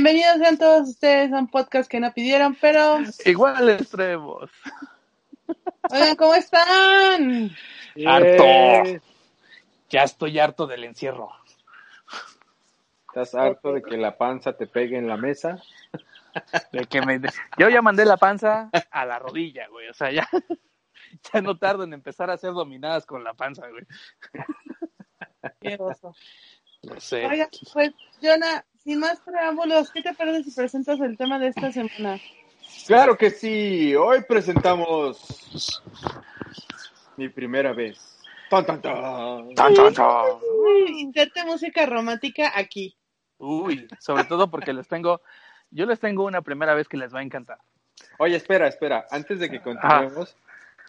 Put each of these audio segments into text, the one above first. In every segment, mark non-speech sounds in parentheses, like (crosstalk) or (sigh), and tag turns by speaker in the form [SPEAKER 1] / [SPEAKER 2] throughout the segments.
[SPEAKER 1] Bienvenidos sean todos ustedes a un podcast que no pidieron, pero...
[SPEAKER 2] Igual extremos.
[SPEAKER 1] Oigan, ¿cómo están?
[SPEAKER 2] Harto. Ya estoy harto del encierro.
[SPEAKER 3] ¿Estás harto de que la panza te pegue en la mesa?
[SPEAKER 2] De que me... Yo ya mandé la panza a la rodilla, güey. O sea, ya, ya no tardo en empezar a hacer dominadas con la panza, güey.
[SPEAKER 1] Qué oso.
[SPEAKER 2] No sé.
[SPEAKER 1] Oigan, pues, Jonah, sin más preámbulos, ¿qué te parece si presentas el tema de esta semana?
[SPEAKER 3] Claro que sí. Hoy presentamos mi primera vez. Tan, tan, tan.
[SPEAKER 2] Tan, tan, tan.
[SPEAKER 1] Uy, Inserte música romántica aquí.
[SPEAKER 2] Uy, sobre todo porque les tengo, yo les tengo una primera vez que les va a encantar.
[SPEAKER 3] Oye, espera, espera. Antes de que continuemos,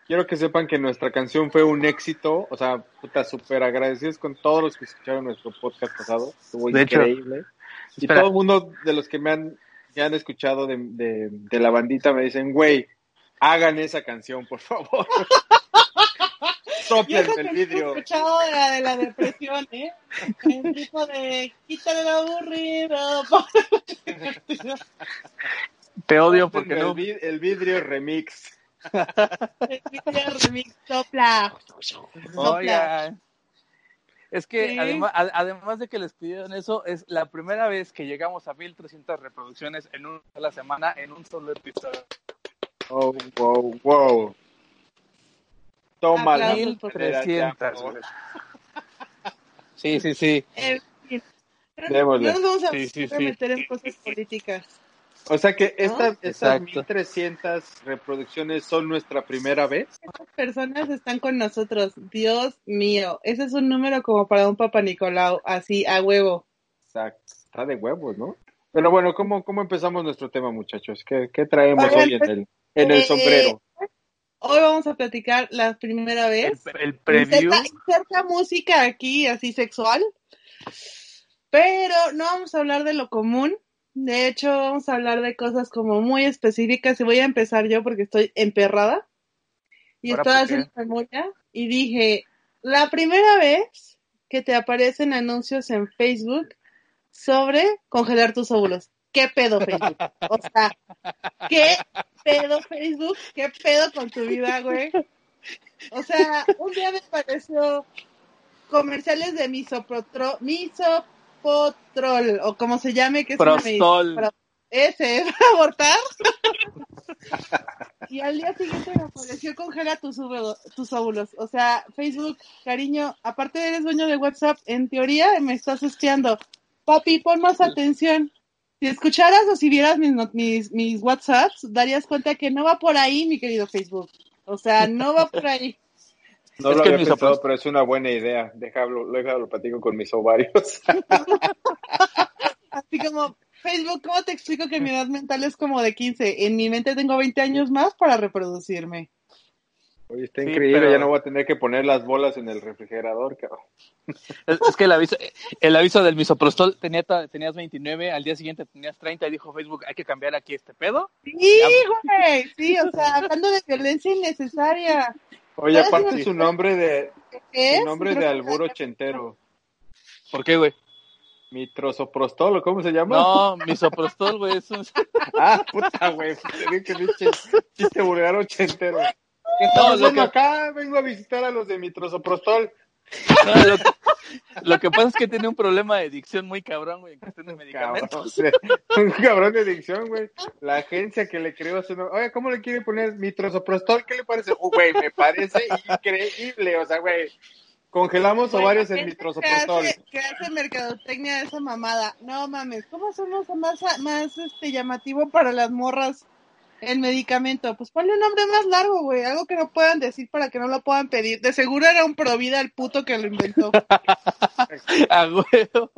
[SPEAKER 3] quiero que sepan que nuestra canción fue un éxito. O sea, puta, súper agradecidos con todos los que escucharon nuestro podcast pasado. Estuvo
[SPEAKER 2] De hecho,
[SPEAKER 3] increíble. Y
[SPEAKER 2] espera.
[SPEAKER 3] todo el mundo de los que me han, me han escuchado de, de, de la bandita me dicen, güey, hagan esa canción, por favor.
[SPEAKER 1] Y eso
[SPEAKER 3] Soplenme
[SPEAKER 1] que
[SPEAKER 3] el
[SPEAKER 1] no he
[SPEAKER 3] vidrio.
[SPEAKER 1] escuchado de la, de la depresión, ¿eh? El tipo de quítale lo aburrido. (laughs)
[SPEAKER 2] Te odio porque
[SPEAKER 3] Soplenme
[SPEAKER 2] no.
[SPEAKER 3] el, vid- el vidrio remix.
[SPEAKER 1] El remix sopla. Sopla.
[SPEAKER 2] Oigan. Es que
[SPEAKER 1] Sí.
[SPEAKER 2] además, a- además de que les pidieron eso, es la primera vez que llegamos a 1300 reproducciones en una sola semana, en un solo episodio.
[SPEAKER 3] Oh, wow, wow. Toma la
[SPEAKER 1] Aplausos, por
[SPEAKER 3] manera de
[SPEAKER 2] 1300.
[SPEAKER 3] amor.
[SPEAKER 2] güey. Sí, sí, sí.
[SPEAKER 3] Démosle.
[SPEAKER 1] No nos vamos a
[SPEAKER 2] Sí, sí, sí.
[SPEAKER 1] meter en cosas políticas.
[SPEAKER 3] O sea que esta- estas
[SPEAKER 2] Exacto.
[SPEAKER 3] 1300 reproducciones son nuestra primera vez.
[SPEAKER 1] Estas personas están con nosotros. Dios mío. Ese es un número como para un Papa Nicolau, así a huevo.
[SPEAKER 3] Exacto. Está de huevos, ¿no? Pero bueno, ¿cómo, cómo empezamos nuestro tema, muchachos? ¿Qué, qué traemos
[SPEAKER 1] Oigan,
[SPEAKER 3] hoy en
[SPEAKER 1] pues,
[SPEAKER 3] el, en el
[SPEAKER 1] eh,
[SPEAKER 3] sombrero?
[SPEAKER 1] Hoy vamos a platicar la primera
[SPEAKER 2] El,
[SPEAKER 1] vez.
[SPEAKER 2] el preview.
[SPEAKER 1] Inserta, inserta música aquí, así sexual. Pero no vamos a hablar de lo común. De hecho, vamos a hablar de cosas como muy específicas. Y voy a empezar yo porque estoy emperrada. Y
[SPEAKER 2] ¿Ahora qué?
[SPEAKER 1] haciendo memoria. Y dije, la primera vez que te aparecen anuncios en Facebook sobre congelar tus óvulos. ¿Qué pedo Facebook? O sea, ¿qué pedo Facebook? ¿Qué pedo con tu vida, güey? O sea, un día me apareció comerciales de misopotro, misopotrol, o como se llame, que es una
[SPEAKER 2] Prostol.
[SPEAKER 1] para- ese, (laughs) abortar. y al día siguiente me apareció congela tus, óvulos- tus óvulos. O sea, Facebook, cariño, aparte eres dueño de WhatsApp, en teoría me estás espiando. Papi, pon más atención. Si escucharas o si vieras mis, mis, mis WhatsApps, darías cuenta que no va por ahí, mi querido Facebook. O sea, no va por ahí.
[SPEAKER 3] No
[SPEAKER 2] es
[SPEAKER 3] lo
[SPEAKER 2] que
[SPEAKER 3] había pensado, pero es una buena idea. Déjalo, déjalo, lo platico con mis ovarios.
[SPEAKER 1] Así como, Facebook, ¿cómo te explico que mi edad mental es como de 15? En mi mente tengo 20 años más para reproducirme.
[SPEAKER 3] Oye, está
[SPEAKER 2] Sí,
[SPEAKER 3] increíble,
[SPEAKER 2] pero-
[SPEAKER 3] ya no voy a tener que poner las bolas en el refrigerador, cabrón.
[SPEAKER 2] Es, es que el aviso, el aviso del misoprostol tenía, tenías 29, al día siguiente tenías 30 y dijo Facebook, hay que cambiar aquí este pedo.
[SPEAKER 1] Sí, güey, sí, o sea, hablando de violencia innecesaria.
[SPEAKER 3] Oye,
[SPEAKER 1] ¿Sabes
[SPEAKER 3] aparte su nombre de,
[SPEAKER 1] ¿Qué
[SPEAKER 3] su nombre de albur ochentero.
[SPEAKER 2] ¿Por qué, güey?
[SPEAKER 3] Mitrosoprostol, ¿o cómo se llama?
[SPEAKER 2] No, misoprostol, güey, es un... (laughs)
[SPEAKER 3] Ah, puta, güey. Dije que pinche chiste vulgar ochentero. ¿Qué
[SPEAKER 2] No,
[SPEAKER 3] estamos
[SPEAKER 2] lo
[SPEAKER 3] haciendo
[SPEAKER 2] que-
[SPEAKER 3] acá? Vengo a visitar a los de Mitrosoprostol.
[SPEAKER 2] No, lo, que, lo que pasa es que tiene un problema de dicción muy cabrón, güey, en cuestión de
[SPEAKER 3] Cabrón.
[SPEAKER 2] medicamentos. (laughs)
[SPEAKER 3] Un cabrón de adicción, güey. La agencia que le creó su nombre. Oye, ¿cómo le quiere poner Mitrosoprostol? ¿Qué le parece? Uh, güey, me parece increíble. O sea, güey. Congelamos
[SPEAKER 1] Güey,
[SPEAKER 3] ovarios en
[SPEAKER 1] que
[SPEAKER 3] Mitrosoprostol.
[SPEAKER 1] hace, que hace mercadotecnia de esa mamada. No mames, ¿cómo hacemos más, más este, llamativo para las morras el medicamento? Pues ponle un nombre más largo, güey. Algo que no puedan decir para que no lo puedan pedir. De seguro era un provida el puto que lo inventó. (laughs)
[SPEAKER 2] A huevo.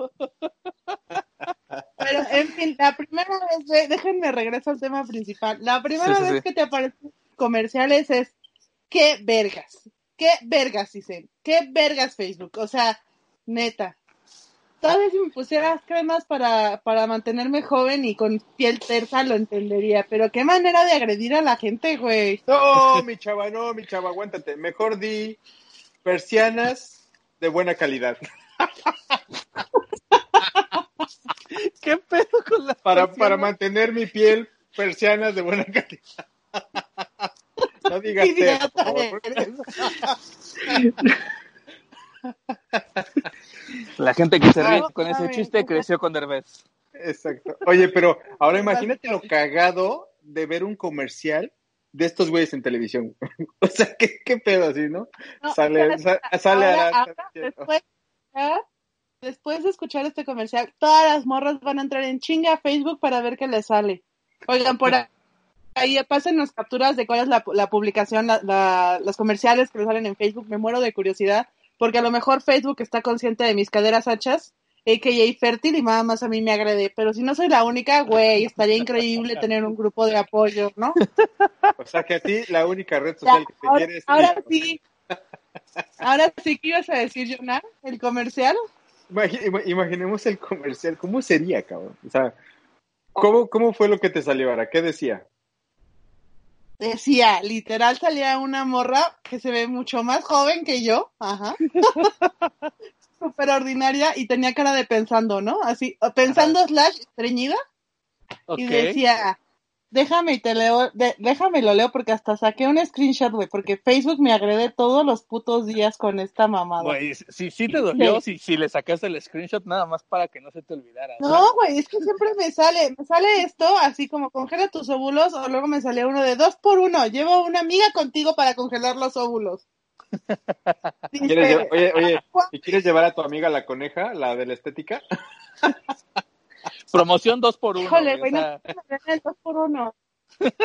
[SPEAKER 1] Pero, en fin, la primera vez, güey, déjenme regreso al tema principal. La primera
[SPEAKER 2] Sí, sí,
[SPEAKER 1] vez
[SPEAKER 2] sí.
[SPEAKER 1] que te aparecen comerciales es, ¿qué vergas? ¿Qué vergas, dicen? ¿Qué vergas Facebook? O sea, neta. Tal vez si me pusieras cremas para, para mantenerme joven y con piel tersa lo entendería, pero qué manera de agredir a la gente, güey.
[SPEAKER 3] No, (laughs) mi chava, no, mi chava, aguántate. Mejor di persianas de buena calidad. (laughs)
[SPEAKER 2] ¿Qué pedo con la
[SPEAKER 3] para,
[SPEAKER 2] persianas?
[SPEAKER 3] para mantener mi piel persianas de buena calidad. (laughs) No digas eso,
[SPEAKER 2] La gente que se ríe con ese chiste
[SPEAKER 1] no.
[SPEAKER 2] creció con Derbez.
[SPEAKER 3] Exacto. Oye, pero ahora imagínate lo cagado de ver un comercial de estos güeyes en televisión. (laughs) O sea, ¿qué, qué pedo así, ¿no?
[SPEAKER 1] No,
[SPEAKER 3] Sale- sale
[SPEAKER 1] ahora- ahora,
[SPEAKER 3] diciendo-
[SPEAKER 1] después, de escuchar este comercial, todas las morras van a entrar en chinga a Facebook para ver qué les sale. Oigan, por ahí, pasen las capturas de cuál es la, la publicación, la- la- los comerciales que me salen en Facebook. Me muero de curiosidad, porque a lo mejor Facebook está consciente de mis caderas anchas, a.k.a. fértil, y nada más a mí me agrede. Pero si no soy la única, güey, estaría increíble (laughs) tener un grupo de apoyo, ¿no?
[SPEAKER 3] O sea, que a ti la única red
[SPEAKER 1] Ya,
[SPEAKER 3] social que te
[SPEAKER 1] ahora,
[SPEAKER 3] quiere es
[SPEAKER 1] ahora sí. Ahora sí, ¿qué ibas a decir, Jonah? ¿El comercial?
[SPEAKER 3] Imagi- ima- imaginemos el comercial. ¿Cómo sería, cabrón? O sea, ¿cómo, cómo fue lo que te salió ahora? ¿Qué decía?
[SPEAKER 1] Decía, literal salía una morra que se ve mucho más joven que yo, ajá. (laughs) Súper ordinaria y tenía cara de pensando, ¿no? Así, pensando slash estreñida y decía, déjame y te leo, de- déjame lo leo porque hasta saqué un screenshot, güey, porque Facebook me agrede todos los putos días con esta mamada.
[SPEAKER 2] Güey, si, si te dolió, si, si le sacaste el screenshot nada más para que no se te olvidara.
[SPEAKER 1] No, güey, es que siempre me sale, me sale esto así como congela tus óvulos o luego me sale uno de dos por uno. Llevo una amiga contigo para congelar los óvulos. Dice, (laughs)
[SPEAKER 3] ¿Quieres llevar- oye, oye,
[SPEAKER 1] "Juan,
[SPEAKER 3] ¿y quieres llevar a tu amiga la coneja, la de la estética? (laughs)
[SPEAKER 2] Promoción 2 por 1
[SPEAKER 1] Híjole, güey, no el dos por uno.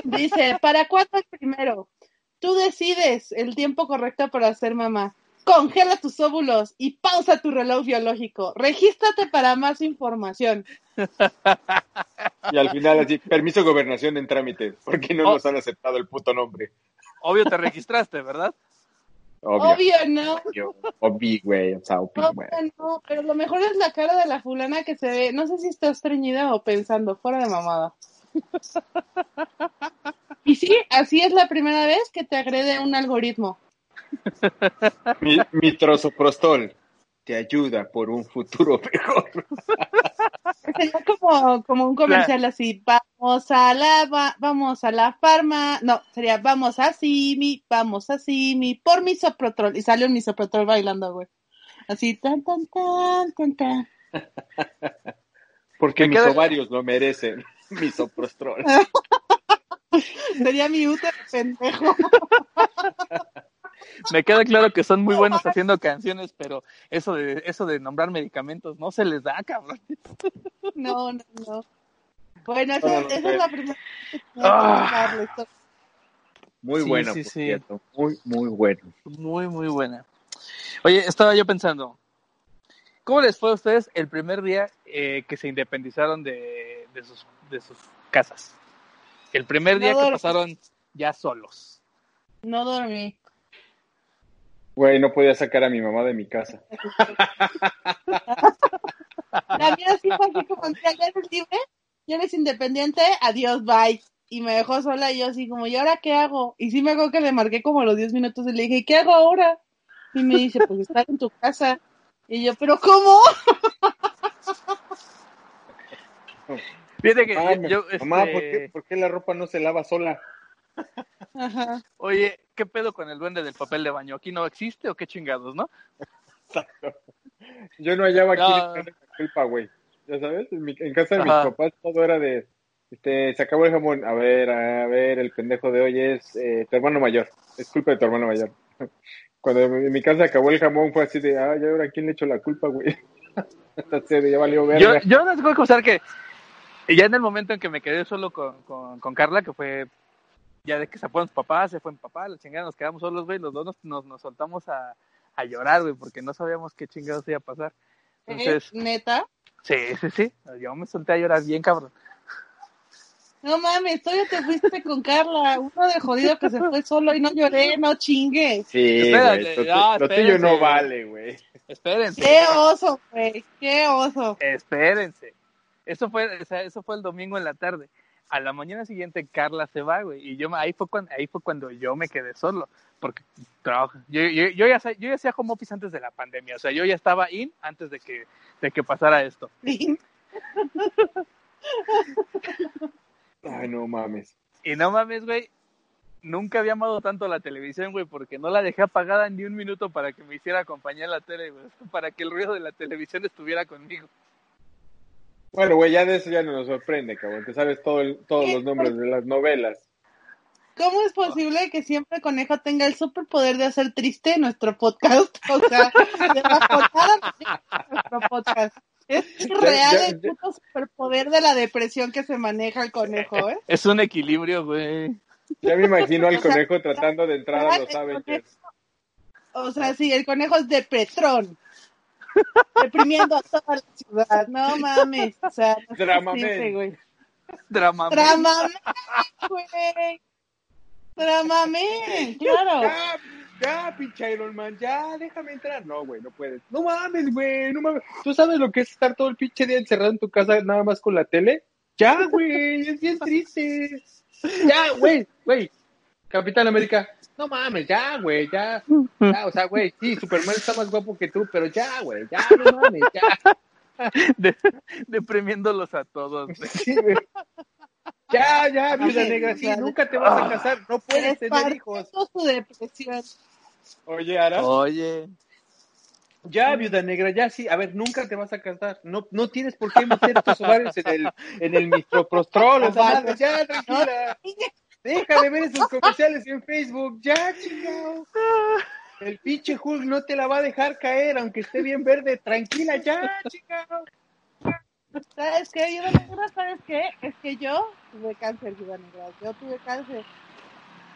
[SPEAKER 1] Dice, ¿para cuándo el primero? Tú decides el tiempo correcto para ser mamá. Congela tus óvulos y pausa tu reloj biológico. Regístrate para más información. (laughs)
[SPEAKER 3] Y al final así, permiso de gobernación en trámite, porque no
[SPEAKER 2] Oh.
[SPEAKER 3] nos han aceptado el puto nombre.
[SPEAKER 2] Obvio te registraste, ¿verdad?
[SPEAKER 3] Obvio.
[SPEAKER 1] Obvio, no.
[SPEAKER 3] Obvio, obvio, güey. O sea, obvio, güey.
[SPEAKER 1] No. Pero lo mejor es la cara de la fulana que se ve. No sé si está estreñida o pensando, fuera de mamada. Y sí, así es la primera vez que te agrede un algoritmo.
[SPEAKER 3] Mi, mi trozoprostol te ayuda por un futuro (laughs) mejor.
[SPEAKER 1] Sería como, como un comercial así, vamos a la, va- vamos a la farma, no, sería vamos a Simi, vamos a Simi, por misoprotol, y sale un misoprotol bailando, güey. Así, tan, tan, tan, tan, tan. (laughs)
[SPEAKER 3] Porque
[SPEAKER 2] Me
[SPEAKER 3] mis
[SPEAKER 2] queda-
[SPEAKER 3] ovarios lo merecen. (laughs) Misoprostol.
[SPEAKER 1] Sería mi útero pendejo.
[SPEAKER 2] Me queda claro que son muy buenos haciendo canciones, pero eso de eso de nombrar medicamentos no se les da, cabrón.
[SPEAKER 1] No, no, no. Bueno, esa, es la primera
[SPEAKER 2] Ah.
[SPEAKER 3] Muy
[SPEAKER 2] Sí,
[SPEAKER 3] bueno,
[SPEAKER 2] sí,
[SPEAKER 3] por
[SPEAKER 2] sí.
[SPEAKER 3] cierto. Muy, muy bueno.
[SPEAKER 2] Muy, muy buena. Oye, estaba yo pensando, ¿cómo les fue a ustedes el primer día eh, que se independizaron de, de, sus, de sus casas? El primer día
[SPEAKER 1] No
[SPEAKER 2] que
[SPEAKER 1] dormí.
[SPEAKER 2] pasaron ya solos.
[SPEAKER 1] No dormí.
[SPEAKER 3] Güey, no podía sacar a mi mamá de mi casa. (laughs)
[SPEAKER 1] La mía sí fue así como, "Mira, ya eres libre, ya eres independiente, adiós, bye. Y me dejó sola y yo así como, ¿y ahora qué hago? Y sí me acuerdo que le marqué como a los 10 minutos y le dije, ¿qué hago ahora? Y me dice, pues estar en tu casa. Y yo, ¿pero cómo?
[SPEAKER 2] Fíjate que yo,
[SPEAKER 3] mamá,
[SPEAKER 2] este,
[SPEAKER 3] ¿por qué, por qué la ropa no se lava sola?
[SPEAKER 1] Ajá.
[SPEAKER 2] oye, ¿qué pedo con el duende del papel de baño? ¿Aquí no existe o qué chingados, no?
[SPEAKER 3] Yo no hallaba aquí
[SPEAKER 2] No.
[SPEAKER 3] la culpa, güey. Ya sabes, en, mi- en casa de mis papás todo era de, este, se acabó el jamón. A ver, a ver, el pendejo de hoy es eh, tu hermano mayor. Es culpa de tu hermano mayor. (laughs) Cuando en mi casa acabó el jamón fue así de, ah, ya ahora quién le echo la culpa, güey. (laughs) Entonces, ya valió
[SPEAKER 2] Yo,
[SPEAKER 3] verga.
[SPEAKER 2] yo no tengo que confesar que ya en el momento en que me quedé solo con, con, con Carla, que fue ya de que se fueron sus papás, se fue mi papá, la chingada, nos quedamos solos, güey, los dos nos, nos, nos soltamos a, a llorar, güey, porque no sabíamos qué chingados iba a pasar. Entonces,
[SPEAKER 1] ¿Eh? ¿Neta?
[SPEAKER 2] sí, sí, sí, yo me solté a llorar bien, cabrón.
[SPEAKER 1] No mames, todavía te fuiste con Carla, uno de jodido que se fue solo y no lloré, no chingues.
[SPEAKER 3] Sí,
[SPEAKER 2] Espérate,
[SPEAKER 3] güey.
[SPEAKER 2] No,
[SPEAKER 3] lo tuyo no vale, güey.
[SPEAKER 2] Espérense.
[SPEAKER 1] Qué oso, güey, qué oso.
[SPEAKER 2] Espérense. Eso fue, o sea, eso fue el domingo en la tarde. A la mañana siguiente Carla se va, güey, y yo me- ahí fue cuando ahí fue cuando yo me quedé solo, porque trabajo. Yo, yo, yo ya yo ya hacía home office antes de la pandemia, o sea, yo ya estaba in antes de que de que pasara esto.
[SPEAKER 3] Ay, no mames.
[SPEAKER 2] Y no mames, güey. Nunca había amado tanto la televisión, güey, porque no la dejé apagada ni un minuto para que me hiciera acompañar la tele, güey. (laughs) Para que el ruido de la televisión estuviera conmigo.
[SPEAKER 3] Bueno, güey, ya de eso ya no nos sorprende, cabrón. Te sabes todo el- todos los nombres de las novelas.
[SPEAKER 1] ¿Cómo es posible que siempre Conejo tenga el superpoder de hacer triste nuestro podcast? (laughs) O sea, de la portada de nuestro podcast. Es real el puto superpoder de la depresión que se maneja el conejo, ¿eh?
[SPEAKER 2] Es un equilibrio, güey.
[SPEAKER 3] Ya me imagino al
[SPEAKER 1] O sea,
[SPEAKER 3] conejo tratando de entrar a los Avengers.
[SPEAKER 1] O sea, sí, el conejo es depretrón. Deprimiendo a toda la ciudad. No mames. O sea, no posible, güey.
[SPEAKER 2] Drama.
[SPEAKER 1] Dramamen, güey. Dramamen, claro.
[SPEAKER 3] Ya, ya, pinche Iron Man, ya, déjame entrar. No, güey, no puedes. No mames, güey, no mames. ¿Tú sabes lo que es estar todo el pinche día encerrado en tu casa nada más con la tele? Ya, güey, es bien triste. Ya, güey, güey. Capitán América, no mames, ya, güey, ya. Ya, o sea, güey, sí, Superman está más guapo que tú, pero ya, güey, ya, no (laughs) mames, ya.
[SPEAKER 2] De- deprimiéndolos a todos, güey.
[SPEAKER 3] Sí, güey. Ya, ya, viuda
[SPEAKER 1] Ay,
[SPEAKER 3] negra,
[SPEAKER 1] o
[SPEAKER 3] sí,
[SPEAKER 1] sea,
[SPEAKER 3] nunca te vas a casar, no puedes tener hijos.
[SPEAKER 1] Esparciendo su depresión.
[SPEAKER 3] Oye, Ara.
[SPEAKER 2] Oye.
[SPEAKER 3] Ya, viuda negra, ya sí. A ver, nunca te vas a casar. No, no tienes por qué meter tus ovarios en el, en el mitroprostrol. (laughs) esa madre. Ya, tranquila. Deja de ver esos comerciales en Facebook. Ya, chingado. El pinche Hulk no te la va a dejar caer, aunque esté bien verde. Tranquila, ya, chingado.
[SPEAKER 1] ¿Sabes qué, Viuda Negra? ¿Sabes qué? Es que yo tuve cáncer, Viuda Negra. Yo tuve cáncer.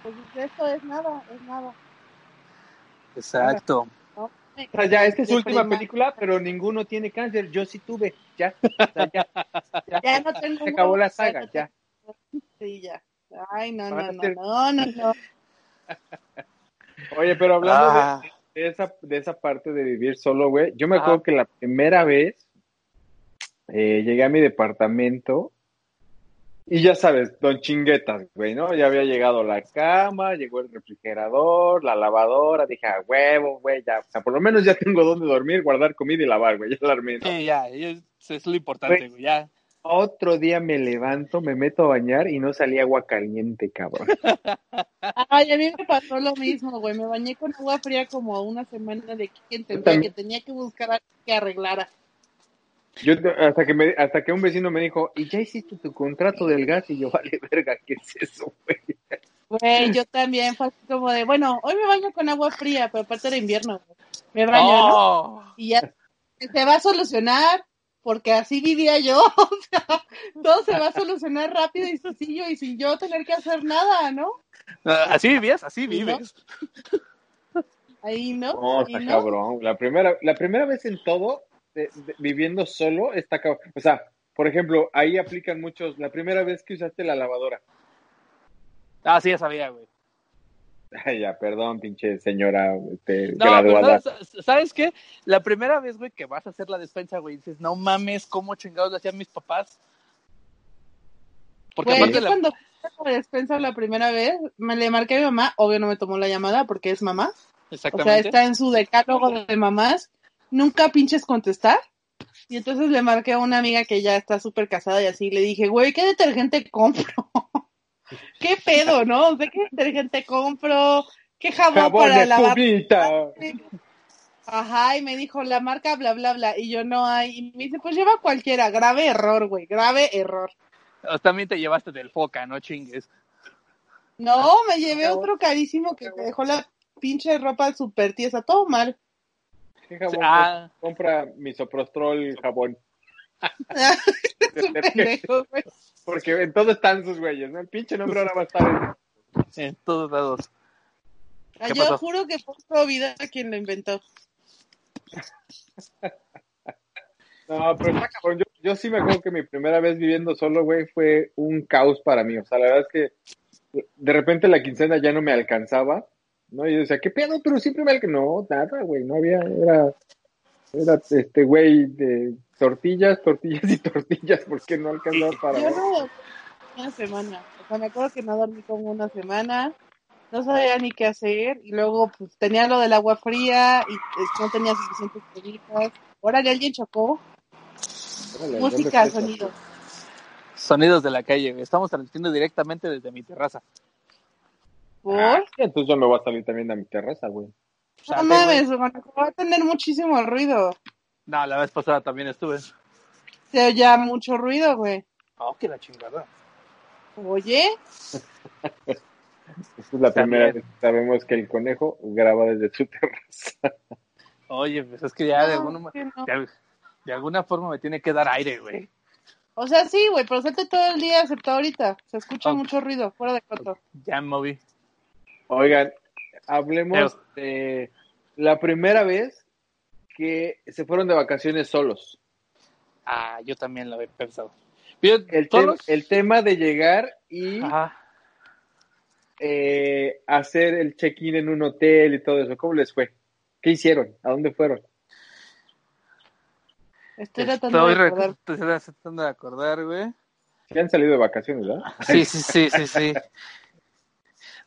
[SPEAKER 1] Pues esto es nada, es nada.
[SPEAKER 2] Exacto.
[SPEAKER 1] ¿no?
[SPEAKER 3] O sea, ya, esta es su última película, pero ninguno tiene cáncer. Yo sí tuve. Ya, o sea, ya. ya.
[SPEAKER 1] Ya no tengo
[SPEAKER 3] Se acabó la saga,
[SPEAKER 1] no
[SPEAKER 3] ya.
[SPEAKER 1] Sí, ya. Ay, no, no, no, no, no, no.
[SPEAKER 3] Oye, pero hablando de-
[SPEAKER 2] Ah.
[SPEAKER 3] de esa, de esa parte de vivir solo, güey, yo me acuerdo que la primera vez eh, llegué a mi departamento y ya sabes, don chinguetas, güey, ¿no? Ya había llegado la cama, llegó el refrigerador, la lavadora, dije, a huevo, güey, ya, o sea, por lo menos ya tengo donde dormir, guardar comida y lavar, güey, ya la armé, ¿no?
[SPEAKER 2] Sí, ya, es, es lo importante,
[SPEAKER 3] güey.
[SPEAKER 2] Ya.
[SPEAKER 3] Otro día me levanto, me meto a bañar y no salía agua caliente, cabrón. (laughs)
[SPEAKER 1] Ay, a mí me pasó lo mismo, güey. Me bañé con agua fría como una semana de que entendía que tenía que buscar algo que arreglara.
[SPEAKER 3] Yo hasta que me, hasta que un vecino me dijo, ¿y ya hiciste tu contrato del gas? Y yo, vale, verga, ¿qué es eso, güey?
[SPEAKER 1] Güey, yo también fue así como de, bueno, hoy me baño con agua fría, pero aparte era invierno. güey. Me baño, ¿no?
[SPEAKER 2] Oh.
[SPEAKER 1] Y ya se va a solucionar, porque así vivía yo. (laughs) O sea, todo se va a solucionar rápido y sencillo y sin yo tener que hacer nada, ¿no?
[SPEAKER 2] Ah, Así vivías, así vives. (laughs)
[SPEAKER 1] Ahí, ¿no?
[SPEAKER 3] No,
[SPEAKER 1] ¿Y
[SPEAKER 3] está
[SPEAKER 1] no?
[SPEAKER 3] cabrón. La primera, la primera vez en todo, de- de- viviendo solo, está cabrón. O sea, por ejemplo, ahí aplican muchos, la primera vez que usaste la lavadora.
[SPEAKER 2] Ah, sí, ya sabía, güey. (laughs)
[SPEAKER 3] Ay, ya, perdón, pinche señora este,
[SPEAKER 2] No, pero
[SPEAKER 3] graduada.
[SPEAKER 2] ¿sabes, ¿sabes qué? La primera vez, güey, que vas a hacer la despensa, güey, dices, no mames, ¿cómo chingados lo hacían mis papás? Porque
[SPEAKER 1] Güey,
[SPEAKER 2] aparte
[SPEAKER 1] yo
[SPEAKER 2] la...
[SPEAKER 1] cuando fui a la despensa la primera vez, me le marqué a mi mamá, obvio no me tomó la llamada porque es mamá. O sea,
[SPEAKER 2] Exactamente.
[SPEAKER 1] está en su decálogo de mamás. Nunca pinches contestar. Y entonces le marqué a una amiga que ya está súper casada y así le dije, güey, ¿qué detergente compro? (laughs) ¿Qué pedo, no? O sea, ¿qué detergente compro? ¿Qué jabón,
[SPEAKER 3] Jabón
[SPEAKER 1] para
[SPEAKER 3] de
[SPEAKER 1] lavar? Ajá, y me dijo la marca bla bla bla. Y yo no hay. Y me dice, pues lleva cualquiera. Grave error, güey. Grave error.
[SPEAKER 2] O También te llevaste del foca, no chingues.
[SPEAKER 1] No, me llevé
[SPEAKER 3] Jabón.
[SPEAKER 1] otro carísimo que te dejó la pinche ropa súper tiesa. Todo mal.
[SPEAKER 3] ¿Qué jabón?
[SPEAKER 2] Ah,
[SPEAKER 3] Compra misoprostrol jabón. (laughs)
[SPEAKER 1] Es un (laughs) pendejo, güey.
[SPEAKER 3] Porque en todo están sus güeyes, ¿no? El pinche nombre ahora va a estar en...
[SPEAKER 2] en todos lados.
[SPEAKER 1] Ah,
[SPEAKER 2] ¿Qué
[SPEAKER 1] Yo
[SPEAKER 2] pasó?
[SPEAKER 1] juro que fue Provida quien lo inventó.
[SPEAKER 3] No, pero está cabrón. Yo, yo sí me acuerdo que mi primera vez viviendo solo, güey, fue un caos para mí. O sea, la verdad es que de repente la quincena ya no me alcanzaba, ¿no? Y yo decía, ¿qué pedo? Pero siempre me alcanzaba. No, nada, güey, no había, era, era este güey de tortillas, tortillas y tortillas, porque no alcanzaba para
[SPEAKER 1] Yo no dormí una semana. O sea, me acuerdo que no dormí como una semana. No sabía ni qué hacer. Y luego, pues, tenía lo del agua fría y eh, no tenía suficientes cobijas. Órale, alguien chocó.
[SPEAKER 3] Órale, ¿dónde
[SPEAKER 1] Música,
[SPEAKER 3] está eso?
[SPEAKER 1] sonido.
[SPEAKER 2] Sonidos de la calle. Estamos transmitiendo directamente desde mi terraza.
[SPEAKER 1] ¿Por?
[SPEAKER 3] Ah, entonces yo me voy a salir también a mi terraza, güey.
[SPEAKER 2] O sea,
[SPEAKER 1] No mames, va a tener muchísimo ruido.
[SPEAKER 2] No, la vez pasada también estuve.
[SPEAKER 1] Se oye mucho ruido, güey.
[SPEAKER 2] Oh, que la chingada.
[SPEAKER 1] Oye, (laughs)
[SPEAKER 3] Esta es la primera vez que sabemos que el conejo graba desde su terraza.
[SPEAKER 2] Oye, pues es que ya de,
[SPEAKER 1] No,
[SPEAKER 2] alguna,
[SPEAKER 1] que no.
[SPEAKER 2] de, de alguna forma me tiene que dar aire, güey.
[SPEAKER 1] o sea, sí, güey, pero salte todo el día, excepto ahorita. Se escucha
[SPEAKER 2] Ok.
[SPEAKER 1] mucho ruido, fuera de coto.
[SPEAKER 2] Ya me moví.
[SPEAKER 3] Oigan, hablemos de la primera vez que se fueron de vacaciones solos.
[SPEAKER 2] Ah, yo también lo he pensado. Pero,
[SPEAKER 3] El, te-
[SPEAKER 2] ¿solos?
[SPEAKER 3] el tema de llegar y eh, hacer el check-in en un hotel y todo eso. ¿Cómo les fue? ¿Qué hicieron? ¿A dónde fueron?
[SPEAKER 1] Estoy tratando
[SPEAKER 2] Estoy
[SPEAKER 1] de recordar.
[SPEAKER 2] rec- estoy tratando de acordar, güey.
[SPEAKER 3] Sí han salido de vacaciones, ¿verdad?
[SPEAKER 2] Sí, sí, sí, sí, sí. (laughs)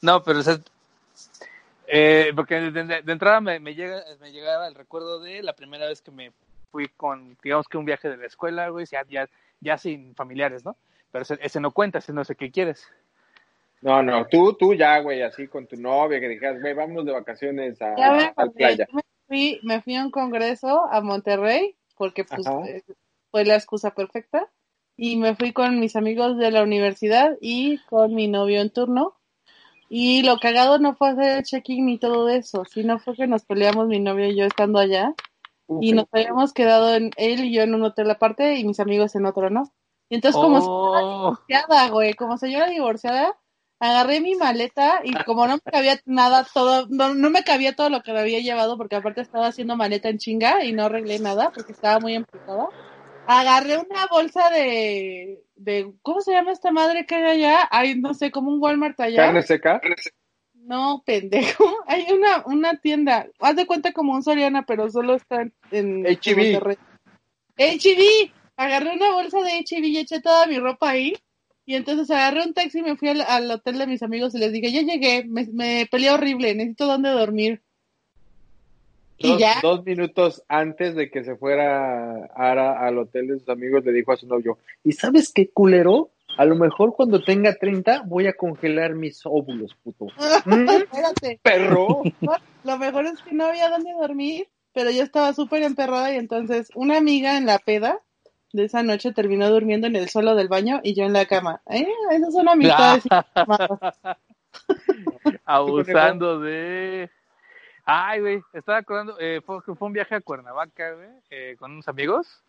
[SPEAKER 2] No, pero o sea, eh, porque de, de- de entrada me, me llega me llegaba el recuerdo de la primera vez que me fui con, digamos que un viaje de la escuela, güey, ya, ya, ya sin familiares, ¿no? Pero ese, ese no cuenta, ese no sé qué quieres.
[SPEAKER 3] No, no, tú, tú ya, güey, así con tu novia que dijeras, güey, vámonos de vacaciones a,
[SPEAKER 1] Ya me
[SPEAKER 3] a la playa.
[SPEAKER 1] me fui, me fui a un congreso a Monterrey, porque pues eh, fue la excusa perfecta. Y me fui con mis amigos de la universidad y con mi novio en turno. Y lo cagado no fue hacer el check-in ni todo eso, sino fue que nos peleamos mi novio y yo estando allá. Y nos habíamos quedado en él y yo en un hotel aparte y mis amigos en otro, ¿no? Y entonces como
[SPEAKER 2] Oh,
[SPEAKER 1] divorciada, güey, como señora divorciada, agarré mi maleta y como no me cabía nada, todo, no, no me cabía todo lo que me había llevado, porque aparte estaba haciendo maleta en chinga y no arreglé nada porque estaba muy emputada. Agarré una bolsa de, de, ¿cómo se llama esta madre que hay allá? Ay, no sé, como un Walmart allá.
[SPEAKER 3] ¿Carne seca?
[SPEAKER 1] No, pendejo. (laughs) Hay una, una tienda. Haz de cuenta como un Soriana, pero solo está en, Monterrey. H-E-B. Agarré una bolsa de H-E-B y eché toda mi ropa ahí. Y entonces agarré un taxi y me fui al, al hotel de mis amigos y les dije, ya llegué, me, me peleé horrible, necesito dónde dormir.
[SPEAKER 3] Dos,
[SPEAKER 1] ya,
[SPEAKER 3] dos minutos antes de que se fuera Ara al hotel de sus amigos, le dijo a su novio, ¿y sabes qué culero? A lo mejor cuando tenga 30 voy a congelar mis óvulos, puto. ¿Mm? (laughs)
[SPEAKER 1] espérate.
[SPEAKER 3] Perro.
[SPEAKER 1] Lo mejor es que no había dónde dormir, pero yo estaba súper emperrada y entonces una amiga en la peda de esa noche terminó durmiendo en el suelo del baño y yo en la cama. ¿Eh? Esas son amistades. (laughs)
[SPEAKER 2] abusando de... Ay, güey, estaba acordando, eh, fue, fue un viaje a Cuernavaca, güey, eh, con unos amigos.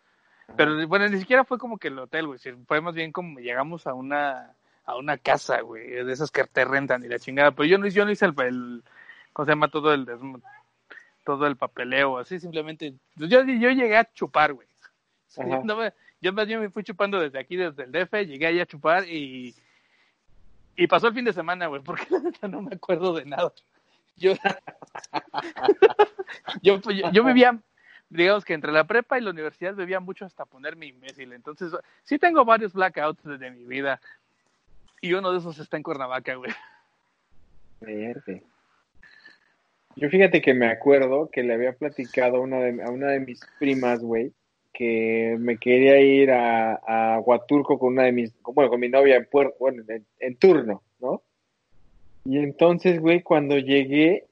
[SPEAKER 2] Pero bueno, ni siquiera fue como que el hotel, güey. Fue más bien como llegamos a una a una casa, güey, de esas que te rentan y la chingada. Pero yo no, yo no hice el, el ¿cómo se llama? Todo el todo el papeleo, así simplemente. Yo, yo llegué a chupar, güey. Sí,
[SPEAKER 3] Ajá.
[SPEAKER 2] no me- yo más bien me fui chupando desde aquí, desde el DF, llegué ahí a chupar y y pasó el fin de semana, güey, (laughs) porque la neta no me acuerdo de nada. (laughs) Yo, yo, yo, vivía, digamos que entre la prepa y la universidad bebía mucho hasta ponerme imbécil. Entonces, sí tengo varios blackouts desde mi vida. Y uno de esos está en Cuernavaca, güey.
[SPEAKER 3] Verde. Yo fíjate que me acuerdo que le había platicado a una de, una de mis primas, güey, que me quería ir a, a Huatulco con una de mis, bueno, con mi novia en, puer- bueno, en, en turno, ¿no? Y entonces, güey, cuando llegué,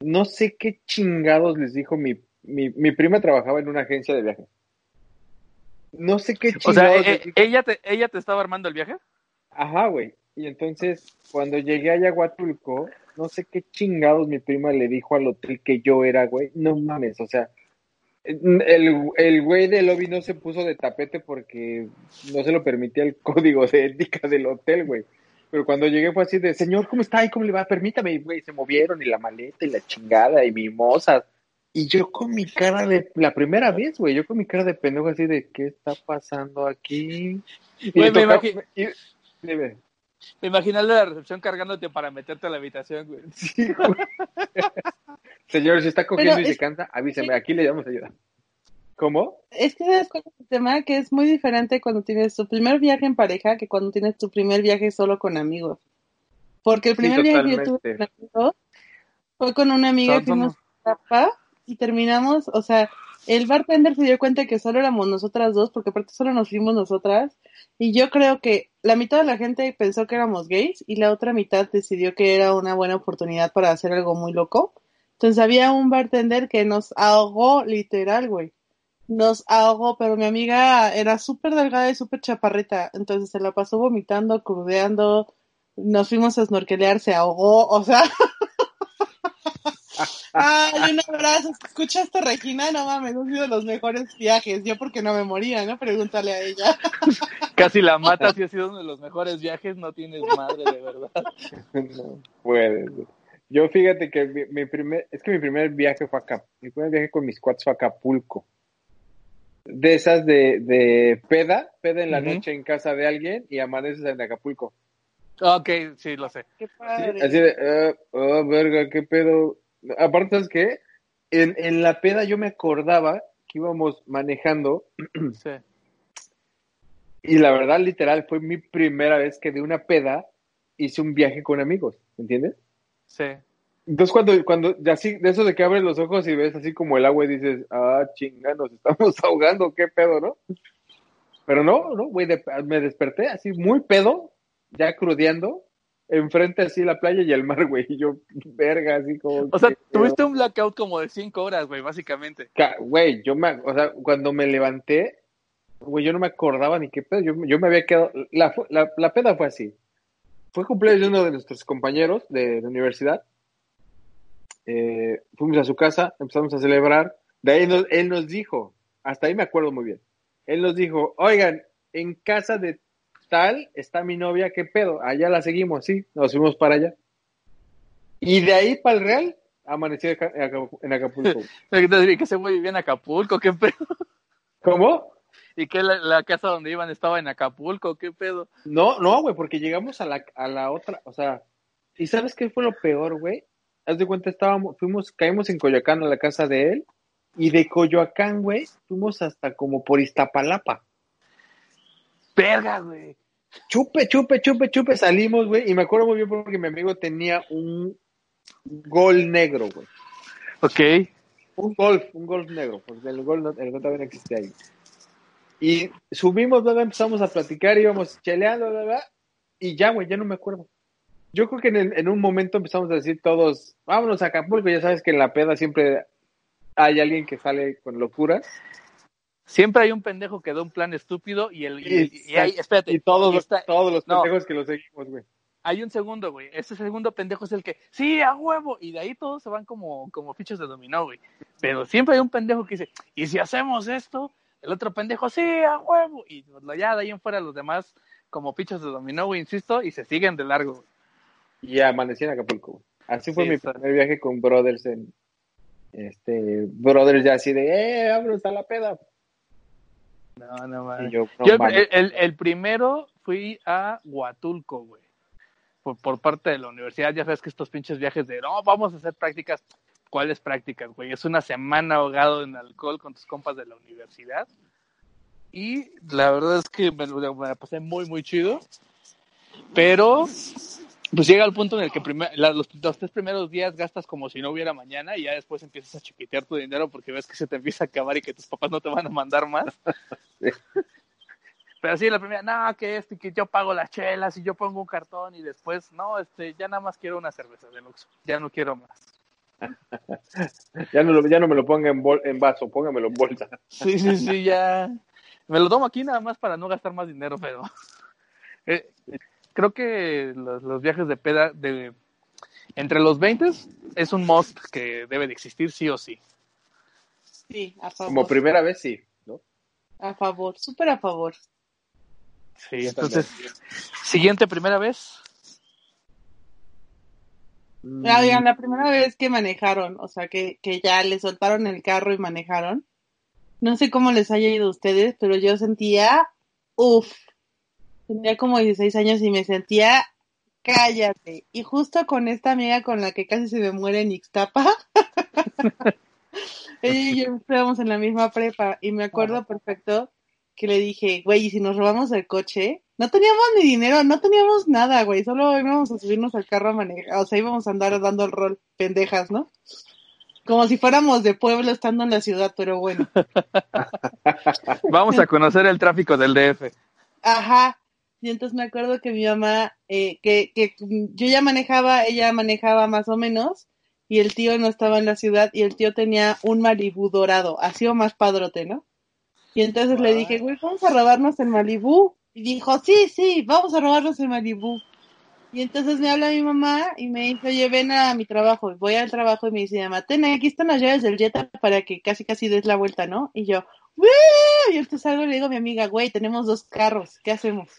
[SPEAKER 3] no sé qué chingados les dijo mi, mi, mi prima trabajaba en una agencia de viajes. No sé qué
[SPEAKER 2] O sea,
[SPEAKER 3] chingados
[SPEAKER 2] eh,
[SPEAKER 3] dijo.
[SPEAKER 2] ella, te, ella te estaba armando el viaje.
[SPEAKER 3] Ajá, güey. Y entonces, cuando llegué a Yaguatulco, no sé qué chingados mi prima le dijo al hotel que yo era, güey. No mames, o sea, el, el güey del lobby no se puso de tapete porque no se lo permitía el (laughs) código de ética del hotel, güey. Pero cuando llegué fue así de, señor, ¿cómo está? ¿Y cómo le va? Permítame, y, se movieron y la maleta y la chingada y mimosas. Y yo con mi cara de, la primera vez, güey, yo con mi cara de pendejo así de, ¿qué está pasando aquí? Y
[SPEAKER 2] me
[SPEAKER 3] tocaba-
[SPEAKER 2] imagi-
[SPEAKER 3] y-.
[SPEAKER 2] Me imaginé la recepción cargándote para meterte a la habitación, güey.
[SPEAKER 3] Sí, güey. (laughs) Señor, si está cogiendo
[SPEAKER 1] Pero
[SPEAKER 3] y
[SPEAKER 1] es-
[SPEAKER 3] se cansa, avíseme, aquí le damos ayuda. ¿Cómo?
[SPEAKER 1] Es que sabes cuál es el tema, que es muy diferente cuando tienes tu primer viaje en pareja que cuando tienes tu primer viaje solo con amigos. Porque el
[SPEAKER 3] Sí,
[SPEAKER 1] primer viaje que yo tuve con amigos fue con una amiga que Tapa y terminamos, o sea, el bartender se dio cuenta que solo éramos nosotras dos, porque aparte solo nos fuimos nosotras, y yo creo que la mitad de la gente pensó que éramos gays y la otra mitad decidió que era una buena oportunidad para hacer algo muy loco. Entonces había un bartender que nos ahogó literal, güey. Nos ahogó, pero mi amiga era súper delgada y súper chaparrita, entonces se la pasó vomitando, crudeando, nos fuimos a snorkelear, se ahogó, o sea... (laughs) Ay, un abrazo. ¿Escuchaste, Regina? No mames, han sido los mejores viajes. Yo porque no me moría, ¿no? Pregúntale a ella. (laughs)
[SPEAKER 2] Casi la mata si ha sido uno de los mejores viajes, no tienes madre, de verdad. (laughs)
[SPEAKER 3] No puedes. Yo fíjate que mi, mi primer, es que mi primer viaje fue acá. Mi primer viaje con mis cuates fue a Acapulco. De esas de, de peda, peda en la noche en casa de alguien y amaneces en Acapulco.
[SPEAKER 2] Ok, sí, lo sé.
[SPEAKER 1] Qué padre.
[SPEAKER 3] así de, oh, verga, qué pedo. Aparte, ¿sabes qué? En, en la peda yo me acordaba que íbamos manejando (clears throat)
[SPEAKER 2] Sí.
[SPEAKER 3] y la verdad, literal, fue mi primera vez que de una peda hice un viaje con amigos, ¿entiendes?
[SPEAKER 2] Sí.
[SPEAKER 3] Entonces cuando, cuando, de así, de eso de que abres los ojos y ves así como el agua y dices, ah, chinga, nos estamos (laughs) ahogando, qué pedo, ¿no? Pero no, no, güey, de- me desperté así muy pedo, ya crudeando, enfrente así la playa y el mar, (laughs) güey, y yo, verga, así como...
[SPEAKER 2] O sea,
[SPEAKER 3] pedo.
[SPEAKER 2] tuviste un blackout como de cinco horas, güey, básicamente.
[SPEAKER 3] Ca- Güey, yo me, o sea, cuando me levanté, güey, yo no me acordaba ni qué pedo, yo, yo me había quedado, la, la, la peda fue así. Fue cumpleaños de uno de nuestros compañeros de la universidad. Eh, fuimos a su casa, empezamos a celebrar. De ahí nos- él nos dijo, hasta ahí me acuerdo muy bien. Él nos dijo, oigan, en casa de tal está mi novia, ¿qué pedo? Allá la seguimos, sí, nos fuimos para allá. Y de ahí para el Real, amanecí acá- en Acapu- en Acapulco. (laughs)
[SPEAKER 2] Que se güey vivía en Acapulco, qué pedo.
[SPEAKER 3] ¿Cómo?
[SPEAKER 2] Y que la, la casa donde iban estaba en Acapulco, qué pedo.
[SPEAKER 3] No, no, güey, porque llegamos a la, a la otra, o sea, ¿y sabes qué fue lo peor, güey? Haz de cuenta, estábamos, fuimos, caímos en Coyoacán a la casa de él, y de Coyoacán, güey, fuimos hasta como por Iztapalapa.
[SPEAKER 2] Verga, güey.
[SPEAKER 3] Chupe, chupe, chupe, chupe, salimos, güey, y me acuerdo muy bien porque mi amigo tenía un gol negro, güey.
[SPEAKER 2] Ok.
[SPEAKER 3] Un golf, un golf negro, porque el golf, no, el golf todavía no existía ahí. Y subimos, bla, empezamos a platicar, íbamos cheleando, bla, bla, y ya, güey, ya no me acuerdo. Yo creo que en, en un momento empezamos a decir todos, vámonos a Acapulco, ya sabes que en la peda siempre hay alguien que sale con locuras.
[SPEAKER 2] Siempre hay un pendejo que da un plan estúpido y el y, y- y hay, espérate,
[SPEAKER 3] Y todos, los-
[SPEAKER 2] está-
[SPEAKER 3] todos los
[SPEAKER 2] no.
[SPEAKER 3] pendejos que lo seguimos, güey.
[SPEAKER 2] hay un segundo, güey. Ese segundo pendejo es el que, sí, a huevo. Y de ahí todos se van como, como fichas de dominó, güey. Pero siempre hay un pendejo que dice, ¿y si hacemos esto? El otro pendejo, sí, a huevo. Y ya de ahí en fuera los demás como fichas de dominó, güey, insisto, y se siguen de largo, güey.
[SPEAKER 3] Y amanecí en Acapulco. Así fue
[SPEAKER 2] Sí,
[SPEAKER 3] mi
[SPEAKER 2] está.
[SPEAKER 3] primer viaje con brothers en, este, brothers ya así de, eh, vámonos a la peda.
[SPEAKER 2] No, no, mames.
[SPEAKER 3] yo, no
[SPEAKER 2] Yo el, el- el primero fui a Huatulco, güey. Por, por parte de la universidad, ya sabes que estos pinches viajes de, no, vamos a hacer prácticas. ¿Cuáles prácticas, güey? Es una semana ahogado en alcohol con tus compas de la universidad. Y la verdad es que me la pasé muy, muy chido. Pero, pues llega el punto en el que primer- la- los, los tres primeros días gastas como si no hubiera mañana y ya después empiezas a chiquitear tu dinero porque ves que se te empieza a acabar y que tus papás no te van a mandar más. (laughs) Pero sí, la primera, no, que esto y que yo pago las chelas y yo pongo un cartón y después, no, este, ya nada más quiero una cerveza de Oxxo, ya no quiero más. (laughs)
[SPEAKER 3] Ya no, lo- ya no me lo ponga en, bol- en vaso, póngamelo en bolsa.
[SPEAKER 2] Sí, sí, sí, ya. Me lo tomo aquí nada más para no gastar más dinero, pero (laughs) eh, creo que los, los viajes de peda de entre los 20 es un must que debe de existir sí o sí.
[SPEAKER 1] Sí, a favor.
[SPEAKER 3] Como primera vez, sí, ¿no?
[SPEAKER 1] A favor, súper a favor.
[SPEAKER 2] Sí, entonces, siguiente primera vez.
[SPEAKER 3] Mm,
[SPEAKER 1] Ah, Oigan, la primera vez que manejaron, o sea, que, que ya le soltaron el carro y manejaron, no sé cómo les haya ido a ustedes, pero yo sentía, uff, tenía como 16 años y me sentía, cállate. Y justo con esta amiga con la que casi se me muere en Ixtapa, (laughs) ella y yo estábamos en la misma prepa y me acuerdo perfecto que le dije, güey, ¿y si nos robamos el coche? No teníamos ni dinero, no teníamos nada, güey, solo íbamos a subirnos al carro a manejar, o sea, íbamos a andar dando el rol, pendejas, ¿no? como si fuéramos de pueblo estando en la ciudad, pero bueno. (laughs)
[SPEAKER 2] Vamos a conocer el tráfico del DF.
[SPEAKER 1] Ajá. Y entonces me acuerdo que mi mamá, eh, que, que yo ya manejaba, ella manejaba más o menos, y el tío no estaba en la ciudad, y el tío tenía un Malibú dorado, así o más padrote, ¿no? Y entonces le dije, güey, vamos a robarnos el Malibú. Y dijo, sí, sí, vamos a robarnos el Malibú. Y entonces me habla mi mamá y me dice, oye, ven a mi trabajo. Voy al trabajo y me dice, mamá, ten, aquí están las llaves del Jetta para que casi casi des la vuelta, ¿no? Y yo. Y entonces algo le digo a mi amiga, güey, tenemos dos carros, ¿qué hacemos?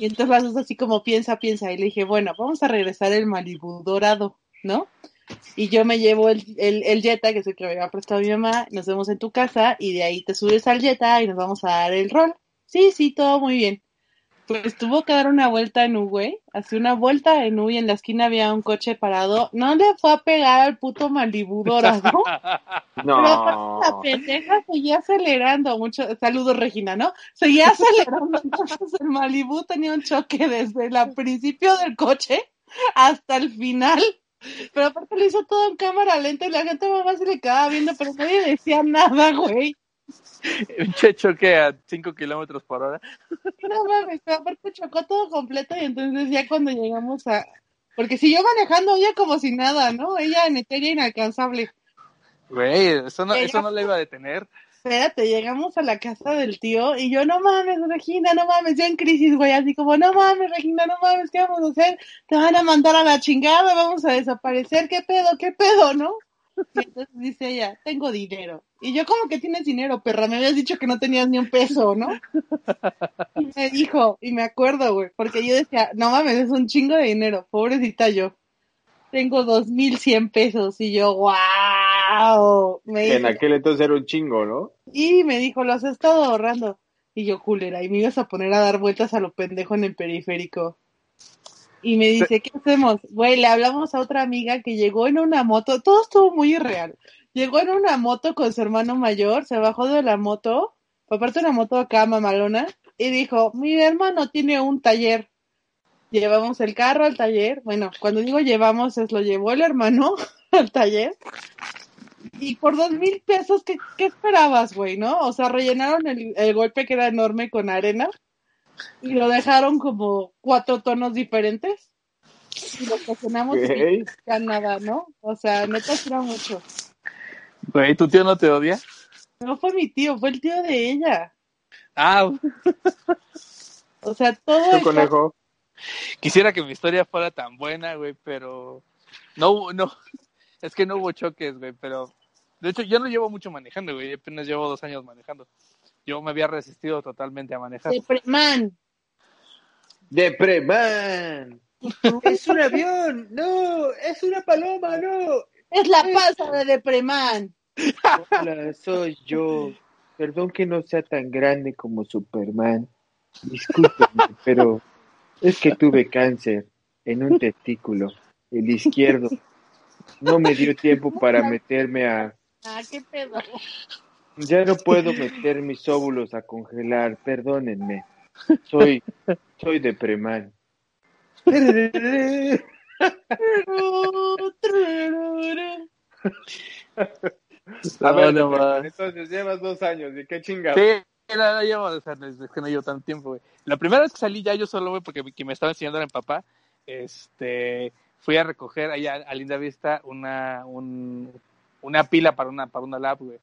[SPEAKER 1] Y entonces las así como piensa, piensa. Y le dije, bueno, vamos a regresar el Malibu dorado, ¿no? Y yo me llevo el, el, el Jetta, que es el que me había prestado mi mamá, nos vemos en tu casa y de ahí te subes al Jetta y nos vamos a dar el rol. Sí, sí, todo muy bien. Pues tuvo que dar una vuelta en U, güey. Así una vuelta en U y en la esquina había un coche parado. No le fue a pegar al puto Malibu dorado. (laughs)
[SPEAKER 3] No.
[SPEAKER 1] Pero la pendeja seguía acelerando mucho. Saludos, Regina, ¿no? Seguía acelerando. (laughs) Entonces el Malibu tenía un choque desde el principio del coche hasta el final. Pero aparte lo hizo todo en cámara lenta y la gente mamá se le quedaba viendo, pero nadie decía nada, güey. (laughs)
[SPEAKER 2] Un checho que a 5 kilómetros por hora.
[SPEAKER 1] No mames, aparte chocó todo completo y entonces ya cuando llegamos a... Porque siguió manejando ella como si nada, ¿no? Ella en eteria inalcanzable.
[SPEAKER 2] Güey, eso no, eso no le iba a detener.
[SPEAKER 1] Espérate, llegamos a la casa del tío y yo, no mames, Regina, no mames, yo en crisis, güey, así como, no mames, Regina, no mames, ¿qué vamos a hacer? Te van a mandar a la chingada, vamos a desaparecer, ¿qué pedo, qué pedo, no? (laughs) Y entonces dice ella, tengo dinero. Y yo, como que tienes dinero, perra? Me habías dicho que no tenías ni un peso, ¿no? Y me dijo, y me acuerdo, güey, porque yo decía, no mames, es un chingo de dinero, pobrecita yo. Tengo dos mil cien pesos y yo, wow. Me
[SPEAKER 3] Que en
[SPEAKER 1] dijo,
[SPEAKER 3] aquel entonces era un chingo, ¿no?
[SPEAKER 1] y me dijo, lo has estado ahorrando. Y yo, culera, y me ibas a poner a dar vueltas a lo pendejo en el periférico. Y me dice, ¿qué hacemos? Güey, le hablamos a otra amiga que llegó en una moto, todo estuvo muy irreal. Llegó en una moto con su hermano mayor, se bajó de la moto, aparte una moto acá mamalona, y dijo, mi hermano tiene un taller. Llevamos el carro al taller, bueno, cuando digo llevamos es lo llevó el hermano (laughs) al taller. Y por dos mil pesos, ¿qué, qué esperabas, güey, no? O sea, rellenaron el, el golpe que era enorme con arena y lo dejaron como cuatro tonos diferentes y lo estacionamos
[SPEAKER 3] Ok.
[SPEAKER 1] y nada, ¿no? O sea, neta era mucho.
[SPEAKER 2] Güey, ¿tu tío no te odia?
[SPEAKER 1] No fue mi tío, fue el tío de ella.
[SPEAKER 2] Ah, (laughs)
[SPEAKER 1] O sea, todo el
[SPEAKER 3] conejo.
[SPEAKER 2] quisiera que mi historia fuera tan buena, güey, pero no no, (laughs) es que no hubo choques, güey, pero de hecho yo no llevo mucho manejando, güey, apenas llevo dos años manejando. Yo me había resistido totalmente a manejar.
[SPEAKER 1] de Preman.
[SPEAKER 3] ¡Depreman! ¡Es un avión! ¡No! ¡Es una paloma! ¡No!
[SPEAKER 1] Es la panza de Depreman.
[SPEAKER 3] Hola, soy yo. Perdón que no sea tan grande como Superman. Discúlpenme, pero es que tuve cáncer en un testículo, el izquierdo. No me dio tiempo para (laughs) meterme a...
[SPEAKER 1] Ah, qué pedo.
[SPEAKER 3] Ya no puedo meter mis óvulos a congelar, perdónenme. Soy, soy depremán. (laughs) A ver,
[SPEAKER 2] no más.
[SPEAKER 3] entonces llevas dos años, ¿y qué chingado?
[SPEAKER 2] Sí, no, no llevo, o sea, es es que no llevo tanto tiempo, güey. La primera vez que salí ya yo solo, güey, porque quien me estaba enseñando era mi papá, este, fui a recoger allá a Linda Vista una, un, una pila para una, para una lab, güey.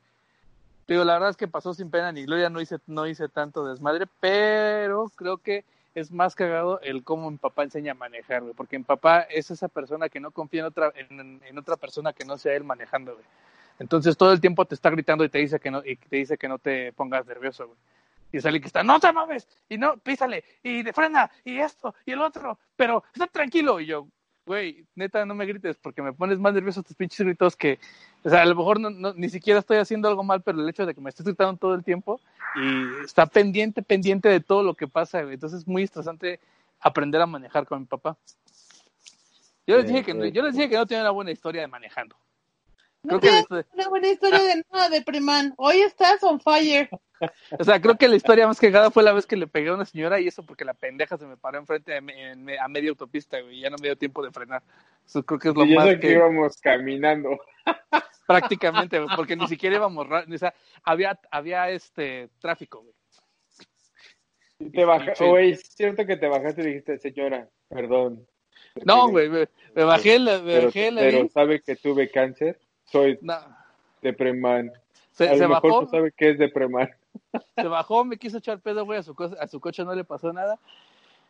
[SPEAKER 2] Digo, la verdad es que pasó sin pena ni gloria, no hice, no hice tanto desmadre, pero creo que es más cagado el cómo mi papá enseña a manejar, güey, porque mi papá es esa persona que no confía en otra, en, en otra persona que no sea él manejando, güey. Entonces todo el tiempo te está gritando y te dice que no, y te dice que no te pongas nervioso, güey. Y sale que está, no te mames, y no, písale, y de frena, y esto, y el otro, pero está tranquilo. Y yo, güey, neta, no me grites, porque me pones más nervioso tus pinches gritos que, o sea, a lo mejor no, no- ni siquiera estoy haciendo algo mal, pero el hecho de que me estés gritando todo el tiempo y está pendiente, pendiente de todo lo que pasa, güey. Entonces es muy estresante aprender a manejar con mi papá. Yo les dije que, yo les dije que no tenía una buena historia de manejando.
[SPEAKER 1] No
[SPEAKER 2] Creo que
[SPEAKER 1] una buena historia de nada de Preman. Hoy estás on fire. (laughs)
[SPEAKER 2] O sea, creo que la historia más cagada fue la vez que le pegué a una señora y eso porque la pendeja se me paró enfrente de me- en me- a media autopista, güey, y ya no me dio tiempo de frenar. Eso creo que es lo
[SPEAKER 3] Y
[SPEAKER 2] más
[SPEAKER 3] eso que íbamos caminando. (laughs)
[SPEAKER 2] Prácticamente, güey, porque ni siquiera íbamos, o sea, había, había este tráfico, güey.
[SPEAKER 3] Te baja,
[SPEAKER 2] Sí.
[SPEAKER 3] güey, es cierto que te bajaste y dijiste, señora, perdón.
[SPEAKER 2] No, güey, me, me bajé, la- me
[SPEAKER 3] Pero,
[SPEAKER 2] bajé, la
[SPEAKER 3] pero sabe que tuve cáncer, soy
[SPEAKER 2] No,
[SPEAKER 3] depreman.
[SPEAKER 2] se,
[SPEAKER 3] A lo
[SPEAKER 2] se
[SPEAKER 3] mejor
[SPEAKER 2] bajó,
[SPEAKER 3] tú sabes qué es depreman.
[SPEAKER 2] se bajó, me quiso echar pedo, güey, a su, co- a su coche no le pasó nada.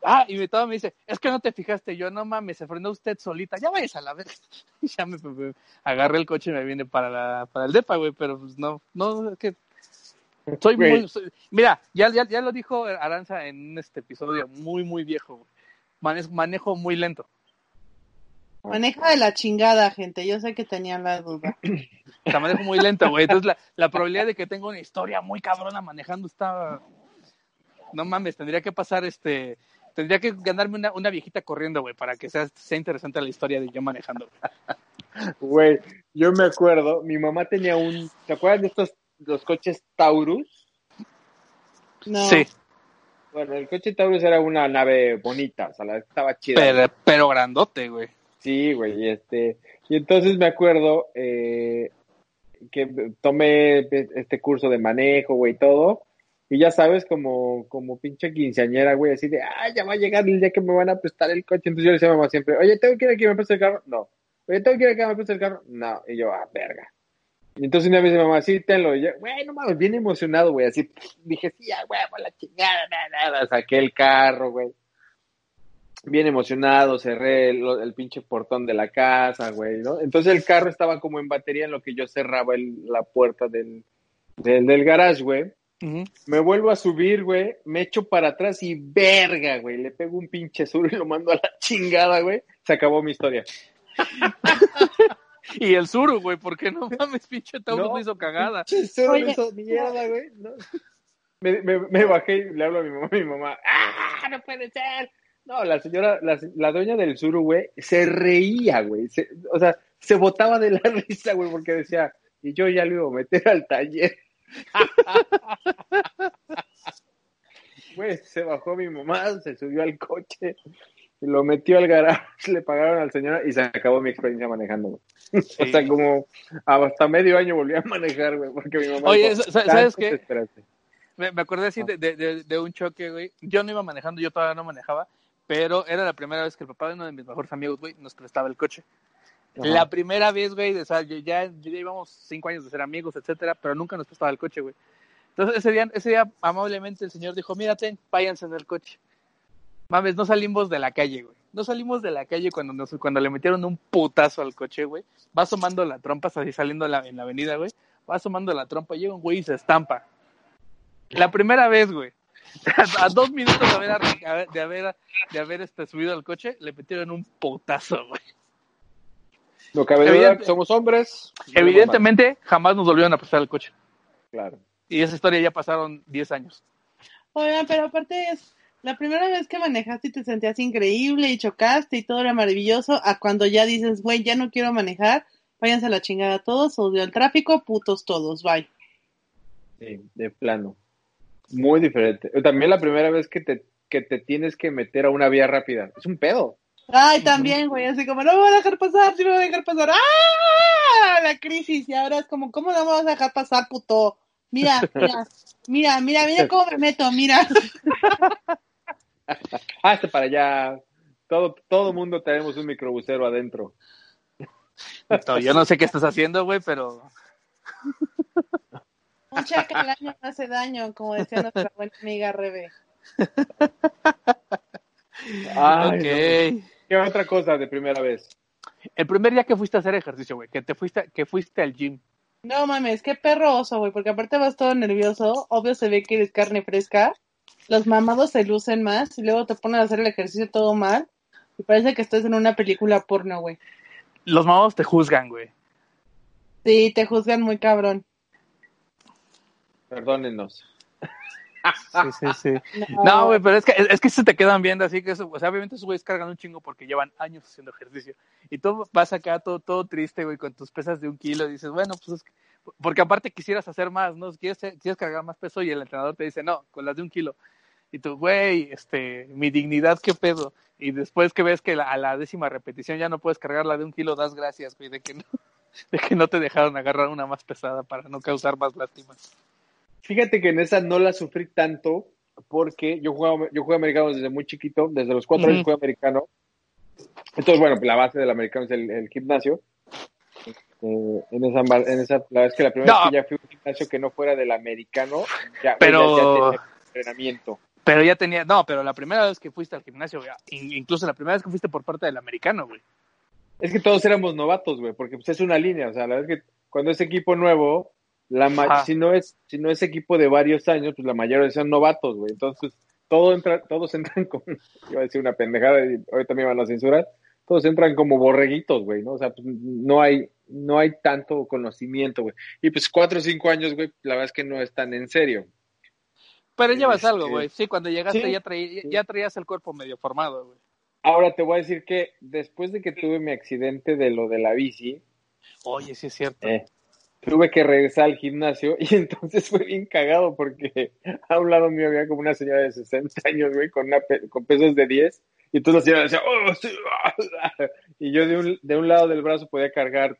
[SPEAKER 2] Ah, y todo me dice, es que no te fijaste, yo no mames, se frenó usted solita, ya vayas a la vez. (laughs) Ya me, me- agarré el coche y me vine para, la, para el depa, güey, pero pues no, no, es que soy
[SPEAKER 3] Güey.
[SPEAKER 2] muy, soy- mira, ya, ya, ya lo dijo Aranza en este episodio, muy, muy viejo, güey. Mane- manejo muy lento.
[SPEAKER 1] Maneja de la chingada, gente. Yo sé que tenían la duda. (clears throat)
[SPEAKER 2] Sea, manejo muy lento, güey. Entonces la, la probabilidad de que tenga una historia muy cabrona manejando está... No mames, tendría que pasar este... Tendría que ganarme una, una viejita corriendo, güey, para que sea, sea interesante la historia de yo manejando. (laughs)
[SPEAKER 3] Güey, yo me acuerdo, mi mamá tenía un, ¿te acuerdas de estos, los coches Taurus?
[SPEAKER 1] No.
[SPEAKER 2] Sí,
[SPEAKER 3] Bueno, el coche Taurus era una nave bonita, o sea, la- estaba chida.
[SPEAKER 2] pero, pero grandote, güey.
[SPEAKER 3] Sí, güey, este, y entonces me acuerdo eh, que tomé este curso de manejo, güey, todo, y ya sabes, como, como pinche quinceañera, güey, así de, ah, ya va a llegar el día que me van a prestar el coche, entonces yo le decía a mamá siempre, oye, ¿tengo que ir a que me preste el carro? No. Oye, ¿tengo que ir a que me el carro? No. Y yo, ah, verga. Y entonces una vez mi mamá, sí, tenlo, y yo, güey, no mames, bien emocionado, güey, así, dije, sí, a huevo, la chingada, nada, nada, saqué el carro, güey bien emocionado, cerré el, el pinche portón de la casa, güey, ¿no? Entonces el carro estaba como en batería en lo que yo cerraba el- la puerta del, del, del garage, güey. Me vuelvo a subir, güey, me echo para atrás y verga, güey, le pego un pinche sur y lo mando a la chingada, güey. Se acabó mi historia. (laughs)
[SPEAKER 2] Y el suru, güey, porque no mames, pinche Taurus
[SPEAKER 3] No,
[SPEAKER 2] no hizo cagada.
[SPEAKER 3] Pinche sur
[SPEAKER 1] Oye.
[SPEAKER 3] hizo mierda, güey. no. Me, me, me bajé y le hablo a mi mamá, a mi mamá, ¡ah, no puede ser! No, la señora, la, la dueña del suru, güey, se reía, güey. se- o sea, se botaba de la (laughs) risa, güey, porque decía, y yo ya lo iba a meter al taller. (laughs) Güey, se bajó mi mamá, se subió al coche, lo metió al garage, (laughs) le pagaron al señor y se acabó mi experiencia manejando, güey. O sea, como hasta medio año volví a manejar, güey, porque mi mamá.
[SPEAKER 2] Oye,
[SPEAKER 3] dijo,
[SPEAKER 2] sa- ¿sabes
[SPEAKER 3] "Tanto
[SPEAKER 2] qué?
[SPEAKER 3] te esperaste".
[SPEAKER 2] Me, me acordé así de, de, de- de un choque, güey. Yo no iba manejando, yo todavía no manejaba, pero era la primera vez que el papá de uno de mis mejores amigos, güey, nos prestaba el coche.
[SPEAKER 3] Ajá.
[SPEAKER 2] La primera vez, güey, o sea, yo ya, yo ya íbamos cinco años de ser amigos, etcétera, pero nunca nos prestaba el coche, güey. Entonces ese día, ese día amablemente el señor dijo, mira, ten, váyanse en el coche. Mames, no salimos de la calle, güey. No salimos de la calle cuando nos, cuando le metieron un putazo al coche, güey. Va asomando la trompa, así saliendo en la, en la avenida, güey. Va asomando la trompa, llega un güey y se estampa. La primera vez, güey. (laughs) A, dos minutos de haber, de haber, de haber este, subido al coche, le metieron un putazo, güey.
[SPEAKER 3] Cabe duda
[SPEAKER 2] Evidente-
[SPEAKER 3] que somos hombres. no
[SPEAKER 2] Evidentemente, jamás nos volvieron a prestar el coche.
[SPEAKER 3] Claro.
[SPEAKER 2] Y esa historia ya pasaron 10 años.
[SPEAKER 1] Oigan, pero aparte es la primera vez que manejaste y te sentías increíble y chocaste y todo era maravilloso, a cuando ya dices, güey, ya no quiero manejar, váyanse a la chingada todos, odio el tráfico, putos todos, bye.
[SPEAKER 3] Sí, de plano. Muy diferente. También la primera vez que te, que te tienes que meter a una vía rápida. Es un pedo.
[SPEAKER 1] Ay, también, güey, así como, no me voy a dejar pasar, sí me voy a dejar pasar. ¡Ah! La crisis, y ahora es como, ¿cómo no me vas a dejar pasar, puto? Mira, mira, mira, mira, mira cómo me meto, mira.
[SPEAKER 3] Hasta (laughs) para allá. Todo, todo mundo tenemos un microbusero adentro.
[SPEAKER 2] Yo no sé qué estás haciendo, güey, pero (laughs)
[SPEAKER 1] Cheque al año no hace daño, como decía nuestra (laughs) buena amiga Rebe.
[SPEAKER 3] Ay,
[SPEAKER 2] ok.
[SPEAKER 3] no. ¿Qué otra cosa de primera vez?
[SPEAKER 2] El primer día que fuiste a hacer ejercicio, güey, que te fuiste, que fuiste al gym.
[SPEAKER 1] No mames, qué perro oso, güey, porque aparte vas todo nervioso, obvio se ve que eres carne fresca, los mamados se lucen más y luego te ponen a hacer el ejercicio todo mal y parece que estás en una película porno, güey.
[SPEAKER 2] Los mamados te juzgan, güey.
[SPEAKER 1] Sí, te juzgan muy cabrón.
[SPEAKER 3] Perdónenos.
[SPEAKER 2] Sí, sí, sí. (laughs) No, güey, pero es que, es que se te quedan viendo así que eso, o sea, obviamente esos güeyes cargan un chingo porque llevan años haciendo ejercicio. Y tú vas acá todo, todo triste, güey, con tus pesas de un kilo y dices, bueno, pues es que, porque aparte quisieras hacer más, ¿no? Quieres, quieres cargar más peso y el entrenador te dice, no, con las de un kilo. Y tú, güey, este, mi dignidad, qué pedo. Y después que ves que la- a la décima repetición ya no puedes cargar la de un kilo, das gracias, güey, de que no. (laughs) de que no te dejaron agarrar una más pesada para no causar más lástimas.
[SPEAKER 3] Fíjate que en esa no la sufrí tanto porque yo jugaba, yo jugué americano desde muy chiquito, desde los cuatro años
[SPEAKER 2] Ujú.
[SPEAKER 3] jugué americano. Entonces, bueno, la base del americano es el, el gimnasio. Eh, en esa, en esa, la es que la primera
[SPEAKER 2] No.
[SPEAKER 3] vez que ya fui a un gimnasio que no fuera del americano, ya,
[SPEAKER 2] Pero-
[SPEAKER 3] ya, ya tenía entrenamiento.
[SPEAKER 2] Pero ya tenía, no, pero la primera vez que fuiste al gimnasio, güey, incluso la primera vez que fuiste por parte del americano, güey.
[SPEAKER 3] Es que todos éramos novatos, güey, porque pues es una línea, o sea, la verdad es que cuando es equipo nuevo, la si no es si no es equipo de varios años, pues la mayoría son novatos, güey. Entonces, todo entra, todos entran (laughs) con, iba a decir una pendejada y ahorita me van a censurar, todos entran como borreguitos, güey, ¿no? O sea, pues, no hay no hay tanto conocimiento, güey. Y pues cuatro o cinco años, güey, la verdad es que no es tan en serio.
[SPEAKER 2] Pero llevas
[SPEAKER 3] Este-
[SPEAKER 2] algo, güey. Sí, cuando llegaste
[SPEAKER 3] Sí.
[SPEAKER 2] ya, traí- ya traías el cuerpo medio formado, güey.
[SPEAKER 3] Ahora te voy a decir que después de que tuve mi accidente de lo de la bici,
[SPEAKER 2] Oye, sí es cierto.
[SPEAKER 3] Eh, tuve que regresar al gimnasio y (laughs) entonces fue bien cagado porque a un lado mío había como una señora de 60 años, güey, con, pe- con pesos de 10 y entonces la señora decía, "Oh, sí, ah", (laughs) y yo de un, de un lado del brazo podía cargar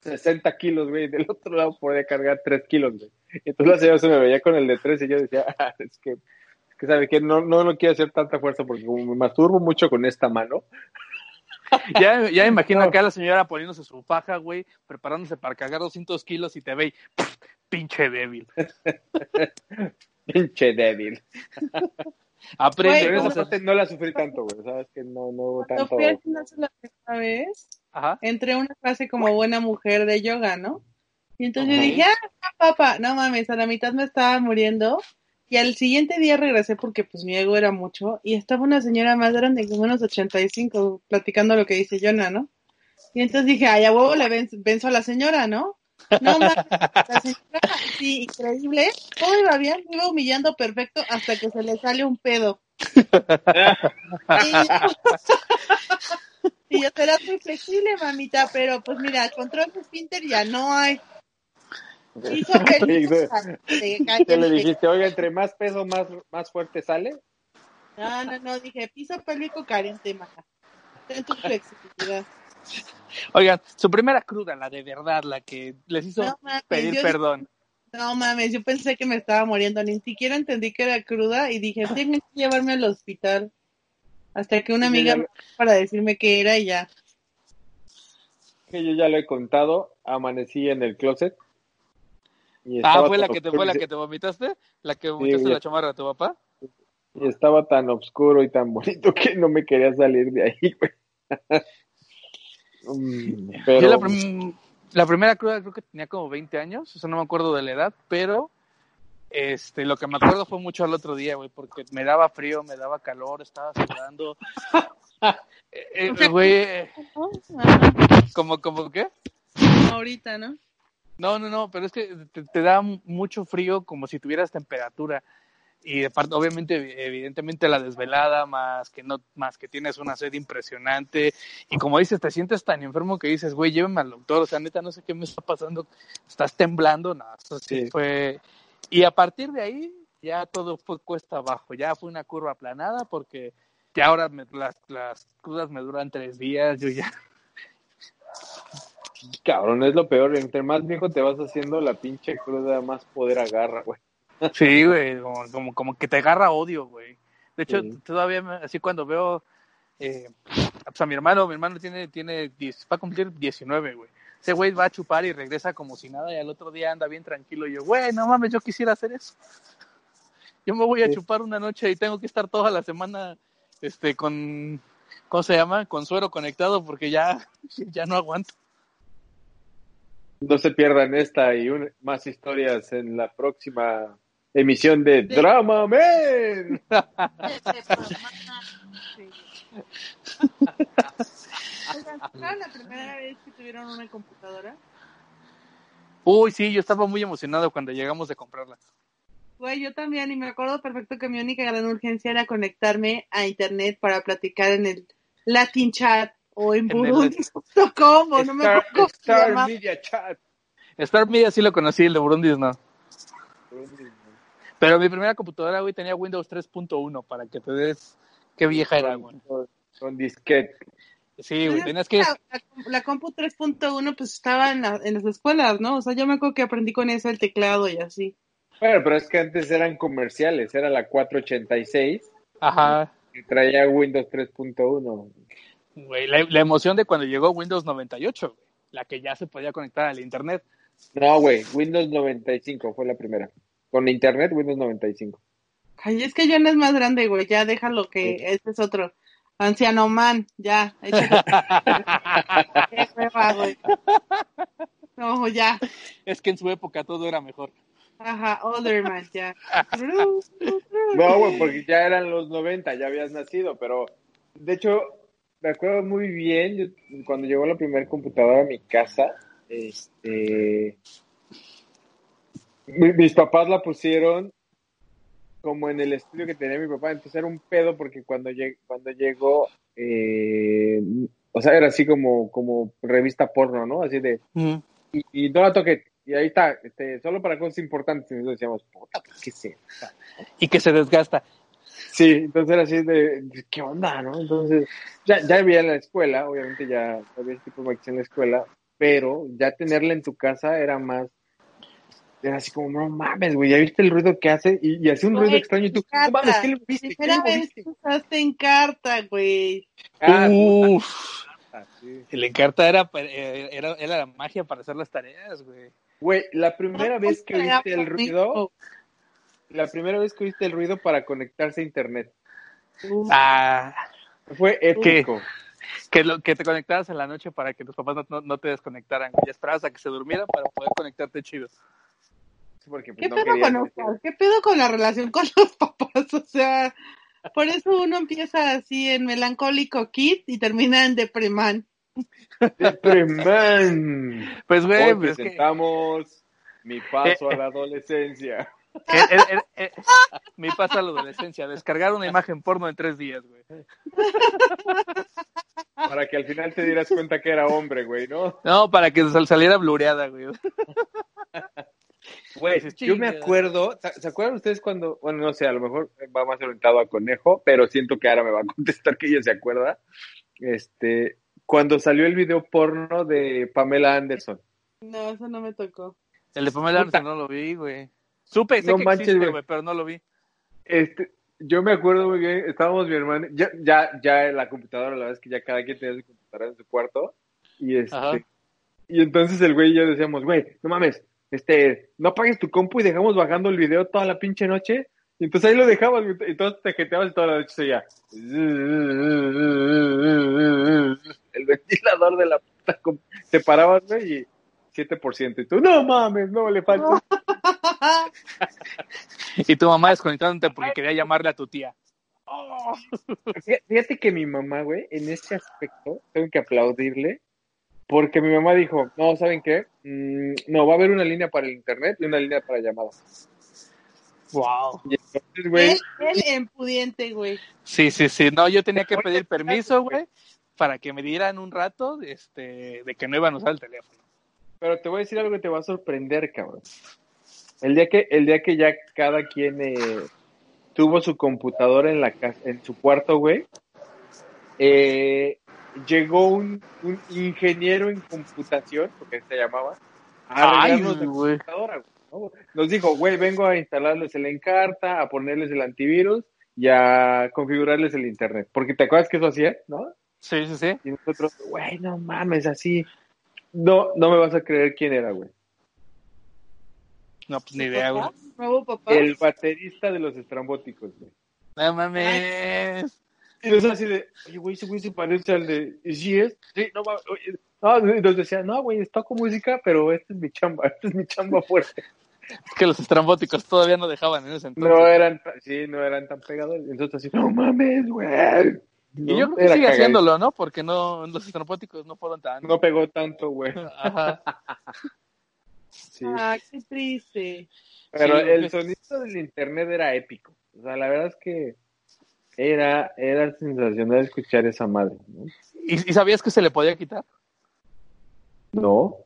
[SPEAKER 3] 60 kilos, güey, y del otro lado podía cargar 3 kilos, güey. Entonces la señora se me veía con el de 3 y yo decía, (laughs) "Ah, es que, es que sabe que no, no, no quiero hacer tanta fuerza porque como me masturbo mucho con esta mano,
[SPEAKER 2] Ya, ya me imagino
[SPEAKER 3] No.
[SPEAKER 2] acá la señora poniéndose su faja, güey, preparándose para cargar 200 kilos y te ve y, pinche débil. (laughs)
[SPEAKER 3] pinche débil.
[SPEAKER 2] Aprende.
[SPEAKER 1] Güey,
[SPEAKER 3] esa parte no la sufrí tanto, güey. Sabes que no, no hubo tanto.
[SPEAKER 1] fui al gimnasio la primera vez,
[SPEAKER 2] Ajá.
[SPEAKER 1] entré a una clase como buena mujer de yoga, ¿no? Y entonces yo dije, ah, papá, no mames, a la mitad me estaba muriendo. Y al siguiente día regresé porque pues mi ego era mucho y estaba una señora más grande, como unos 85, platicando lo que dice Jonah, ¿no? Y entonces dije, ay, a huevo le ven- venzo a la señora, ¿no? No mames, la señora, sí, increíble, todo iba bien, me iba humillando perfecto hasta que se le sale un pedo. (laughs) Y, (laughs) y yo serás muy flexible, mamita, pero pues mira, control de esfínter ya no hay. (laughs) Hizo
[SPEAKER 3] ¿Qué (laughs) le dijiste? Oiga, entre más peso, más, más fuerte sale.
[SPEAKER 1] No, no, no, dije, piso pélvico carente, maja. Ten tu flexibilidad. (laughs)
[SPEAKER 2] Oigan, su primera cruda, la de verdad, la que les hizo
[SPEAKER 1] No mames,
[SPEAKER 2] pedir
[SPEAKER 1] yo-
[SPEAKER 2] perdón.
[SPEAKER 1] No mames, yo pensé que me estaba muriendo, ni siquiera entendí que era cruda y dije, tengo que llevarme al hospital. Hasta que una amiga
[SPEAKER 3] lo-
[SPEAKER 1] para decirme qué era y ya.
[SPEAKER 3] Que yo ya lo he contado. Amanecí en el closet. Y
[SPEAKER 2] Ah, fue la que te fue la que te vomitaste, la que vomitaste la chamarra de tu papá.
[SPEAKER 3] Y estaba tan oscuro y tan bonito que no me quería salir de ahí, güey. (laughs) Mm, pero
[SPEAKER 2] Yo la, prim- la primera cruda creo que tenía como 20 años, eso no me acuerdo de la edad, pero este lo que me acuerdo fue mucho al otro día, güey, porque me daba frío, me daba calor, estaba sudando. (laughs) Eh, eh, güey, eh, como qué?
[SPEAKER 1] ahorita, ¿no?
[SPEAKER 2] No, no, no, pero es que te, te da mucho frío como si tuvieras temperatura. Y de parte, obviamente, evidentemente la desvelada, más que no, más que tienes una sed impresionante. Y como dices, te sientes tan enfermo que dices, güey, lléveme al doctor. O sea, neta, no sé qué me está pasando. Estás temblando, no, eso sí,
[SPEAKER 3] Sí.
[SPEAKER 2] fue. Y a partir de ahí, ya todo fue cuesta abajo. Ya fue una curva aplanada porque ya ahora me- las, las crudas me duran tres días. Yo ya.
[SPEAKER 3] Cabrón, es lo peor. Entre más viejo te vas haciendo, la pinche cruda más poder agarra, güey.
[SPEAKER 2] Sí, güey, como, como, como que te agarra odio, güey. De hecho,
[SPEAKER 3] Sí.
[SPEAKER 2] todavía me- así cuando veo eh, pues a mi hermano, mi hermano tiene, tiene 10, va a cumplir 19, güey. Ese güey va a chupar y regresa como si nada y al otro día anda bien tranquilo. Y yo, güey, no mames, yo quisiera hacer eso. (laughs) Yo me voy a
[SPEAKER 3] Sí.
[SPEAKER 2] chupar una noche y tengo que estar toda la semana este, con, ¿cómo se llama? Con suero conectado porque ya, (laughs) ya no aguanto.
[SPEAKER 3] No se pierdan esta y un- más historias en la próxima emisión de Drama Man.
[SPEAKER 1] Oigan, ¿saben la primera vez que tuvieron una computadora?
[SPEAKER 2] Uy, sí, yo estaba muy emocionado cuando llegamos de comprarla.
[SPEAKER 1] Güey, yo también, y me acuerdo perfecto que mi única gran urgencia era conectarme a internet para platicar en el Latin Chat o en Burundi.com, o no me acuerdo
[SPEAKER 3] Star. Media Chat.
[SPEAKER 2] Star Media sí lo conocí, el de Burundi no. Pero mi primera computadora, güey, tenía Windows 3.1 para que te des qué vieja era, güey.
[SPEAKER 3] Con, con disquete.
[SPEAKER 2] Sí, güey, tenías que...
[SPEAKER 1] La, la, la compu 3.1 pues estaba en, la- en las escuelas, ¿no? O sea, yo me acuerdo que aprendí con eso el teclado y así.
[SPEAKER 3] Bueno, pero es que antes eran comerciales, era la 486
[SPEAKER 2] Ajá.
[SPEAKER 3] que traía Windows 3.1.
[SPEAKER 2] Güey, la, la emoción de cuando llegó Windows 98, güey, la que ya se podía conectar al internet.
[SPEAKER 3] No, güey, Windows 95 fue la primera. Con internet, Windows 95.
[SPEAKER 1] Ay, es que ya no es más grande, güey, ya déjalo que
[SPEAKER 3] Sí.
[SPEAKER 1] este es otro. Anciano man, ya. (laughs) Qué hueva, güey. No, ya.
[SPEAKER 2] Es que en su época todo era mejor.
[SPEAKER 1] Ajá, older man, ya. (laughs)
[SPEAKER 3] No, güey, porque ya eran los 90, ya habías nacido, pero de hecho, me acuerdo muy bien, yo, cuando llegó la primera computadora a mi casa, este, mi- mis papás la pusieron como en el estudio que tenía mi papá, entonces era un pedo porque cuando, lleg- cuando llegó, eh, o sea, era así como, como revista porno, ¿no? Así de, y, y no la toqué, y ahí está, este, solo para cosas importantes, y nosotros decíamos, puta, pues qué sé.
[SPEAKER 2] Y que se desgasta.
[SPEAKER 3] Sí, entonces era así de, de, ¿qué onda, no? Entonces, ya, ya había en la escuela, obviamente ya había este tipo de máquinas en la escuela, pero ya tenerla en tu casa era más, era así como, no mames, güey, ¿ya viste el ruido que hace? Y, y hace un ruido extraño y tú, no mames, ¿qué le moviste? ¿Qué le
[SPEAKER 1] Primera vez
[SPEAKER 3] moviste?
[SPEAKER 1] que usaste en carta, güey.
[SPEAKER 3] Ah,
[SPEAKER 2] Uf.
[SPEAKER 3] puta, sí.
[SPEAKER 2] El encarta era, eh, era, era la magia para hacer las tareas, güey.
[SPEAKER 3] Güey, la primera vez que oíste el ruido, la primera vez que oíste el ruido para conectarse a internet,
[SPEAKER 2] Ah,
[SPEAKER 3] fue épico.
[SPEAKER 2] que, lo, que te conectabas en la noche para que tus papás no, no, no te desconectaran. Y esperabas a que se durmieran para poder conectarte chido.
[SPEAKER 3] Porque, pues,
[SPEAKER 1] ¿Qué
[SPEAKER 3] no
[SPEAKER 1] pedo con
[SPEAKER 3] decir-
[SPEAKER 1] Oscar? ¿Qué pedo con la relación con los (laughs) papás? O sea, por eso uno empieza así en melancólico kid y termina en depremán.
[SPEAKER 3] Depremán.
[SPEAKER 2] Pues, güey,
[SPEAKER 3] Hoy
[SPEAKER 2] pues es que-
[SPEAKER 3] presentamos mi paso a la adolescencia.
[SPEAKER 2] Eh, eh, eh, eh, mi paso a la adolescencia, descargar una imagen porno en tres días, güey.
[SPEAKER 3] Para que al final te dieras cuenta que era hombre, güey, ¿no?
[SPEAKER 2] No, para que sal- saliera blureada, güey.
[SPEAKER 3] Güey,
[SPEAKER 2] Dices,
[SPEAKER 3] yo me acuerdo, ¿se se acuerdan ustedes cuando, bueno, no sé, a lo mejor va más orientado a Conejo, pero siento que ahora me va a contestar que ella se acuerda, este, cuando salió el video porno de Pamela Anderson.
[SPEAKER 1] No, eso no me tocó.
[SPEAKER 2] El de Pamela
[SPEAKER 3] Puta.
[SPEAKER 2] Anderson no lo vi, güey. Supe, sé
[SPEAKER 3] No
[SPEAKER 2] que
[SPEAKER 3] manches,
[SPEAKER 2] existe,
[SPEAKER 3] güey.
[SPEAKER 2] güey, pero no lo vi.
[SPEAKER 3] Este, yo me acuerdo muy bien, estábamos mi hermano, ya, ya, ya en la computadora, la verdad es que ya cada quien tenía su computadora en su cuarto, y este,
[SPEAKER 2] Ajá.
[SPEAKER 3] y entonces el güey y yo decíamos, güey, no mames, este, no apagues tu compu y dejamos bajando el video toda la pinche noche, y entonces ahí lo dejabas, y entonces te jeteabas y toda la noche seguía. El ventilador de la puta compu, te parabas, güey, y 7%, y tú, no mames, no le falta. (laughs)
[SPEAKER 2] Y tu mamá desconectándote porque quería llamarle a tu tía.
[SPEAKER 3] Fíjate- Fíjate que mi mamá, güey, en ese aspecto, tengo que aplaudirle, porque mi mamá dijo, no, ¿saben qué? Mm, no, va a haber una línea para el internet y una línea para llamadas.
[SPEAKER 2] Wow.
[SPEAKER 3] Y entonces, güey,
[SPEAKER 1] Él, él empudiente, güey.
[SPEAKER 2] Sí, sí, sí. No, yo tenía que pedir permiso, güey, para que me dieran un rato este, de que no iban a usar el teléfono.
[SPEAKER 3] pero te voy a decir algo que te va a sorprender, cabrón. El día que, el día que ya cada quien eh, tuvo su computadora en la casa, en su cuarto, güey, eh, llegó un, un ingeniero en computación, porque se llamaba, a
[SPEAKER 2] Ay,
[SPEAKER 3] arreglarnos la
[SPEAKER 2] güey.
[SPEAKER 3] computadora, güey, ¿no? Nos dijo, güey, vengo a instalarles el Encarta, a ponerles el antivirus y a configurarles el internet. Porque te acuerdas que eso hacía, ¿no?
[SPEAKER 2] Sí, sí, sí.
[SPEAKER 3] Y nosotros, güey, no mames, así. No, no me vas a creer quién era, güey.
[SPEAKER 2] No, pues ni idea, güey.
[SPEAKER 1] Nuevo papá.
[SPEAKER 3] El baterista de los estrambóticos, güey.
[SPEAKER 2] No mames.
[SPEAKER 3] Y nosotros así de, oye, güey, ese güey se parece al de, ¿y sí es? Sí, no mames, oye. No, y nos decía, no, güey, toco música, pero esta es mi chamba, (laughs) esta es mi chamba fuerte.
[SPEAKER 2] Es que los estrambóticos todavía no dejaban en ese entonces.
[SPEAKER 3] No eran, sí, no eran tan pegados. Y nosotros así, no mames, güey.
[SPEAKER 2] y yo creo que sigue haciéndolo, ¿no? Porque no, los estrambóticos no fueron tan.
[SPEAKER 3] No pegó tanto, güey.
[SPEAKER 2] Ajá. (laughs)
[SPEAKER 3] Sí.
[SPEAKER 1] Ah, qué triste.
[SPEAKER 3] Pero
[SPEAKER 2] Sí,
[SPEAKER 3] el
[SPEAKER 2] güey.
[SPEAKER 3] sonido del internet era épico. O sea, la verdad es que era, era sensacional escuchar esa madre. ¿no?
[SPEAKER 2] ¿Y, y sabías que se le podía quitar?
[SPEAKER 3] No.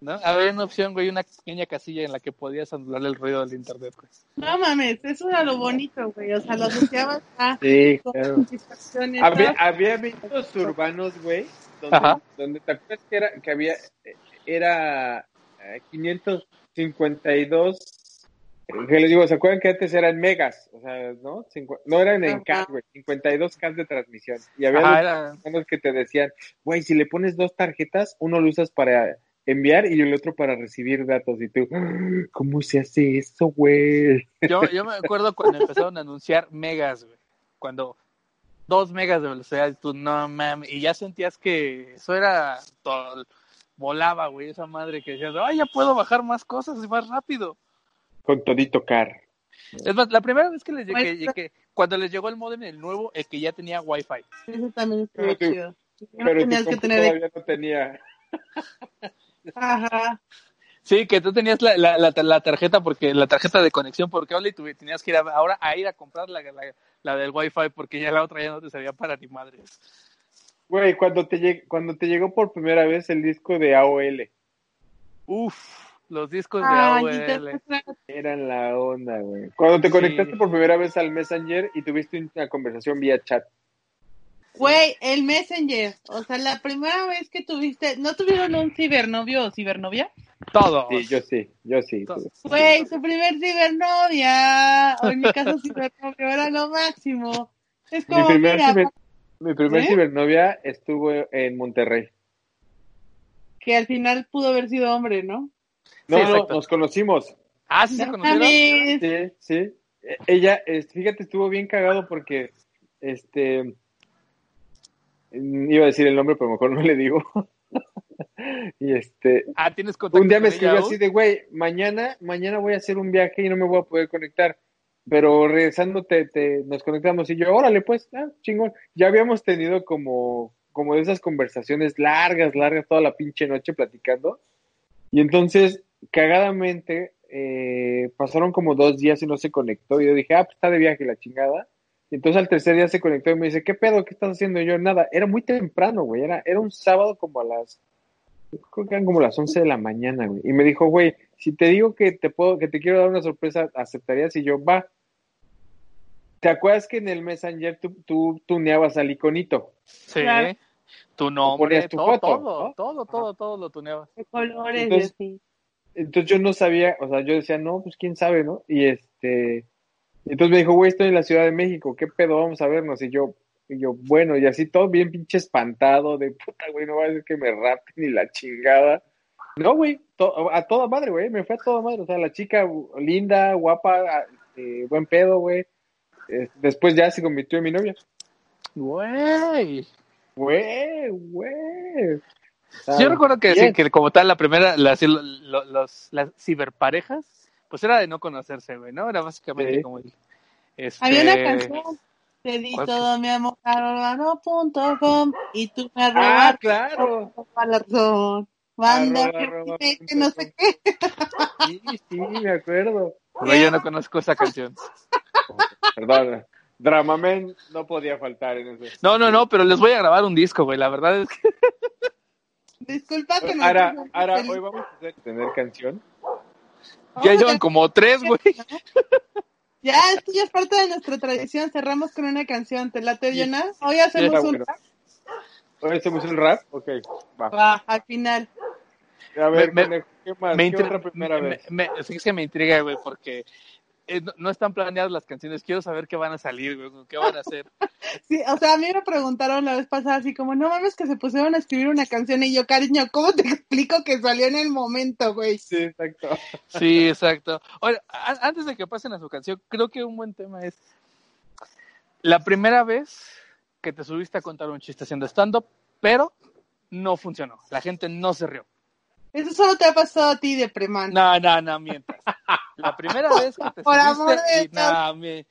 [SPEAKER 2] ¿no? Había una opción, güey, una pequeña casilla en la que podías anular el ruido del internet, güey.
[SPEAKER 1] No mames, eso era lo bonito, güey. O sea, lo asociabas a
[SPEAKER 3] Sí,
[SPEAKER 1] con
[SPEAKER 3] claro.
[SPEAKER 1] satisfacción y
[SPEAKER 3] Había, había mitos urbanos, güey, donde, donde te acuerdas que era, que había, era 552, eh, que les digo, ¿se acuerdan que antes eran megas? O sea, ¿no? Cincu- no eran en. K, güey, 52 K de transmisión. Y había
[SPEAKER 2] Ajá,
[SPEAKER 3] dos
[SPEAKER 2] era...
[SPEAKER 3] personas que te decían, güey, si le pones dos tarjetas, uno lo usas para enviar y el otro para recibir datos. Y tú, "Ah, ¿cómo se hace eso, güey?
[SPEAKER 2] Yo, yo me acuerdo cuando empezaron a anunciar megas, güey. Cuando dos megas de velocidad, y tú no mames. Y ya sentías que eso era todo. Volaba, güey, esa madre que decías, ay, ya puedo bajar más cosas y más rápido.
[SPEAKER 3] Con todito car.
[SPEAKER 2] Es más, la primera vez que les llegué, que cuando les llegó el modem, el nuevo, el que ya tenía wifi.
[SPEAKER 1] Eso también estuvo chido.
[SPEAKER 3] Pero tu
[SPEAKER 1] tenías que tener.
[SPEAKER 3] todavía no tenía. (laughs)
[SPEAKER 1] Ajá.
[SPEAKER 2] Sí, que tú tenías la, la, la, la tarjeta porque la tarjeta de conexión por cable y tú tenías que ir a- ahora a ir a comprar la, la, la del wifi porque ya la otra ya no te servía para ni madres.
[SPEAKER 3] Güey, cuando te, lleg- cuando te llegó por primera vez el disco de AOL,
[SPEAKER 2] Uf, los discos de
[SPEAKER 1] Ay,
[SPEAKER 2] AOL.
[SPEAKER 1] y después-
[SPEAKER 3] eran la onda, güey. Cuando te
[SPEAKER 2] Sí.
[SPEAKER 3] conectaste por primera vez al Messenger y tuviste una conversación vía chat.
[SPEAKER 1] Güey, el Messenger. O sea, la primera vez que tuviste. ¿No tuvieron un cibernovio o cibernovia?
[SPEAKER 2] Todos.
[SPEAKER 3] Sí, yo sí, yo sí.
[SPEAKER 1] Güey, su primer cibernovia. O en mi caso, cibernovio era lo máximo. Es
[SPEAKER 3] Mi
[SPEAKER 1] como,
[SPEAKER 3] primer,
[SPEAKER 1] mira,
[SPEAKER 3] ciber- mi primer
[SPEAKER 1] ¿Eh?
[SPEAKER 3] cibernovia estuvo en Monterrey.
[SPEAKER 1] que al final pudo haber sido hombre, ¿no?
[SPEAKER 3] No,
[SPEAKER 2] Sí,
[SPEAKER 3] no, nos conocimos.
[SPEAKER 2] Ah, sí se
[SPEAKER 1] No
[SPEAKER 2] conocieron.
[SPEAKER 3] Sí, sí. E- Ella, fíjate, estuvo bien cagado porque, este, mm, iba a decir el nombre, pero mejor no le digo. (laughs) y este,
[SPEAKER 2] Ah, tienes contacto
[SPEAKER 3] un día me escribió así de, güey, mañana, mañana voy a hacer un viaje y no me voy a poder conectar. Pero regresando te, te- nos conectamos y yo, órale, pues, ah, chingón. Ya habíamos tenido como, como de esas conversaciones largas, largas, toda la pinche noche platicando. Y entonces, cagadamente, eh, pasaron como dos días y no se conectó. Y yo dije, ah, pues está de viaje la chingada. Y entonces al tercer día se conectó y me dice, ¿qué pedo? ¿Qué estás haciendo? Y yo, nada, era muy temprano, güey. Era, era un sábado como a las, creo que eran como las 11 de la mañana, güey. Y me dijo, güey, si te digo que te puedo, que te quiero dar una sorpresa, ¿aceptarías? Y yo, va. ¿Te acuerdas que en el Messenger tú, tú tuneabas al iconito?
[SPEAKER 2] Sí.
[SPEAKER 1] Claro.
[SPEAKER 2] Tu nombre,
[SPEAKER 3] ponías tu
[SPEAKER 2] todo,
[SPEAKER 3] foto,
[SPEAKER 2] todo,
[SPEAKER 3] ¿no?
[SPEAKER 2] todo, todo, todo lo tuneabas.
[SPEAKER 1] De colores,
[SPEAKER 3] Entonces-
[SPEAKER 1] y así.
[SPEAKER 3] Entonces yo no sabía, o sea, yo decía, no, pues quién sabe, ¿no? Y este, entonces me dijo, güey, estoy en la Ciudad de México, ¿qué pedo? Vamos a vernos. Y yo, y yo, bueno, y así todo bien pinche espantado, de puta, güey, no va a ser que me rapen ni la chingada. No, güey, to- a toda madre, güey, me fue a toda madre. O sea, la chica linda, guapa, eh, buen pedo, güey. Eh, después ya se convirtió en mi novia.
[SPEAKER 2] Güey.
[SPEAKER 3] Güey, güey. Sea,
[SPEAKER 2] Yo recuerdo que, sí, que como tal, la primera, las, lo- lo- los, las ciberparejas, pues era de no conocerse, güey, ¿no? Era básicamente
[SPEAKER 3] Sí.
[SPEAKER 2] como el, este,
[SPEAKER 1] Había una canción. Te di
[SPEAKER 2] ¿Cuál
[SPEAKER 1] todo mi amor a com y tú me
[SPEAKER 3] Ah,
[SPEAKER 1] robaste
[SPEAKER 3] claro.
[SPEAKER 1] toda la razón. Banda
[SPEAKER 3] Arroba,
[SPEAKER 1] que
[SPEAKER 3] arroba,
[SPEAKER 1] no sé qué.
[SPEAKER 3] Sí, sí, me acuerdo.
[SPEAKER 2] Güey, yo no conozco esa canción.
[SPEAKER 3] Perdón. Dramamen no podía faltar en ese.
[SPEAKER 2] No, no, no, pero les voy a grabar un disco, güey. La verdad es que
[SPEAKER 1] Disculpa que no.
[SPEAKER 3] Ahora, ahora, hoy vamos a hacer- tener canción.
[SPEAKER 2] ya llevan como tres, güey.
[SPEAKER 1] Ya, esto ya es parte de nuestra tradición. Cerramos con una canción. ¿Te late, Jonas? Hoy hacemos un
[SPEAKER 3] bueno. Hoy hacemos un rap. Ok, va.
[SPEAKER 1] Va, al final.
[SPEAKER 3] A ver,
[SPEAKER 2] Me-
[SPEAKER 3] conejo, ¿qué más?
[SPEAKER 2] Me
[SPEAKER 3] ¿Qué
[SPEAKER 2] intri-
[SPEAKER 3] otra primera
[SPEAKER 2] me-
[SPEAKER 3] vez?
[SPEAKER 2] me- sí, es que me intriga, güey, porque eh, no, no están planeadas las canciones. Quiero saber qué van a salir, güey, qué van a hacer. (laughs)
[SPEAKER 1] Sí, o sea, a mí me preguntaron la vez pasada así como, no mames que se pusieron a escribir una canción y yo, cariño, ¿cómo te explico que salió en el momento, güey?
[SPEAKER 3] Sí, exacto. (laughs)
[SPEAKER 2] Sí, exacto. Ahora, antes de que pasen a su canción, creo que un buen tema es la primera vez que te subiste a contar un chiste haciendo stand-up, pero no funcionó. La gente no se rió.
[SPEAKER 1] Eso solo te ha pasado a ti de preman.
[SPEAKER 2] No, no, no mientas. La primera (laughs) vez que te
[SPEAKER 1] Por amor de
[SPEAKER 2] y no, mi-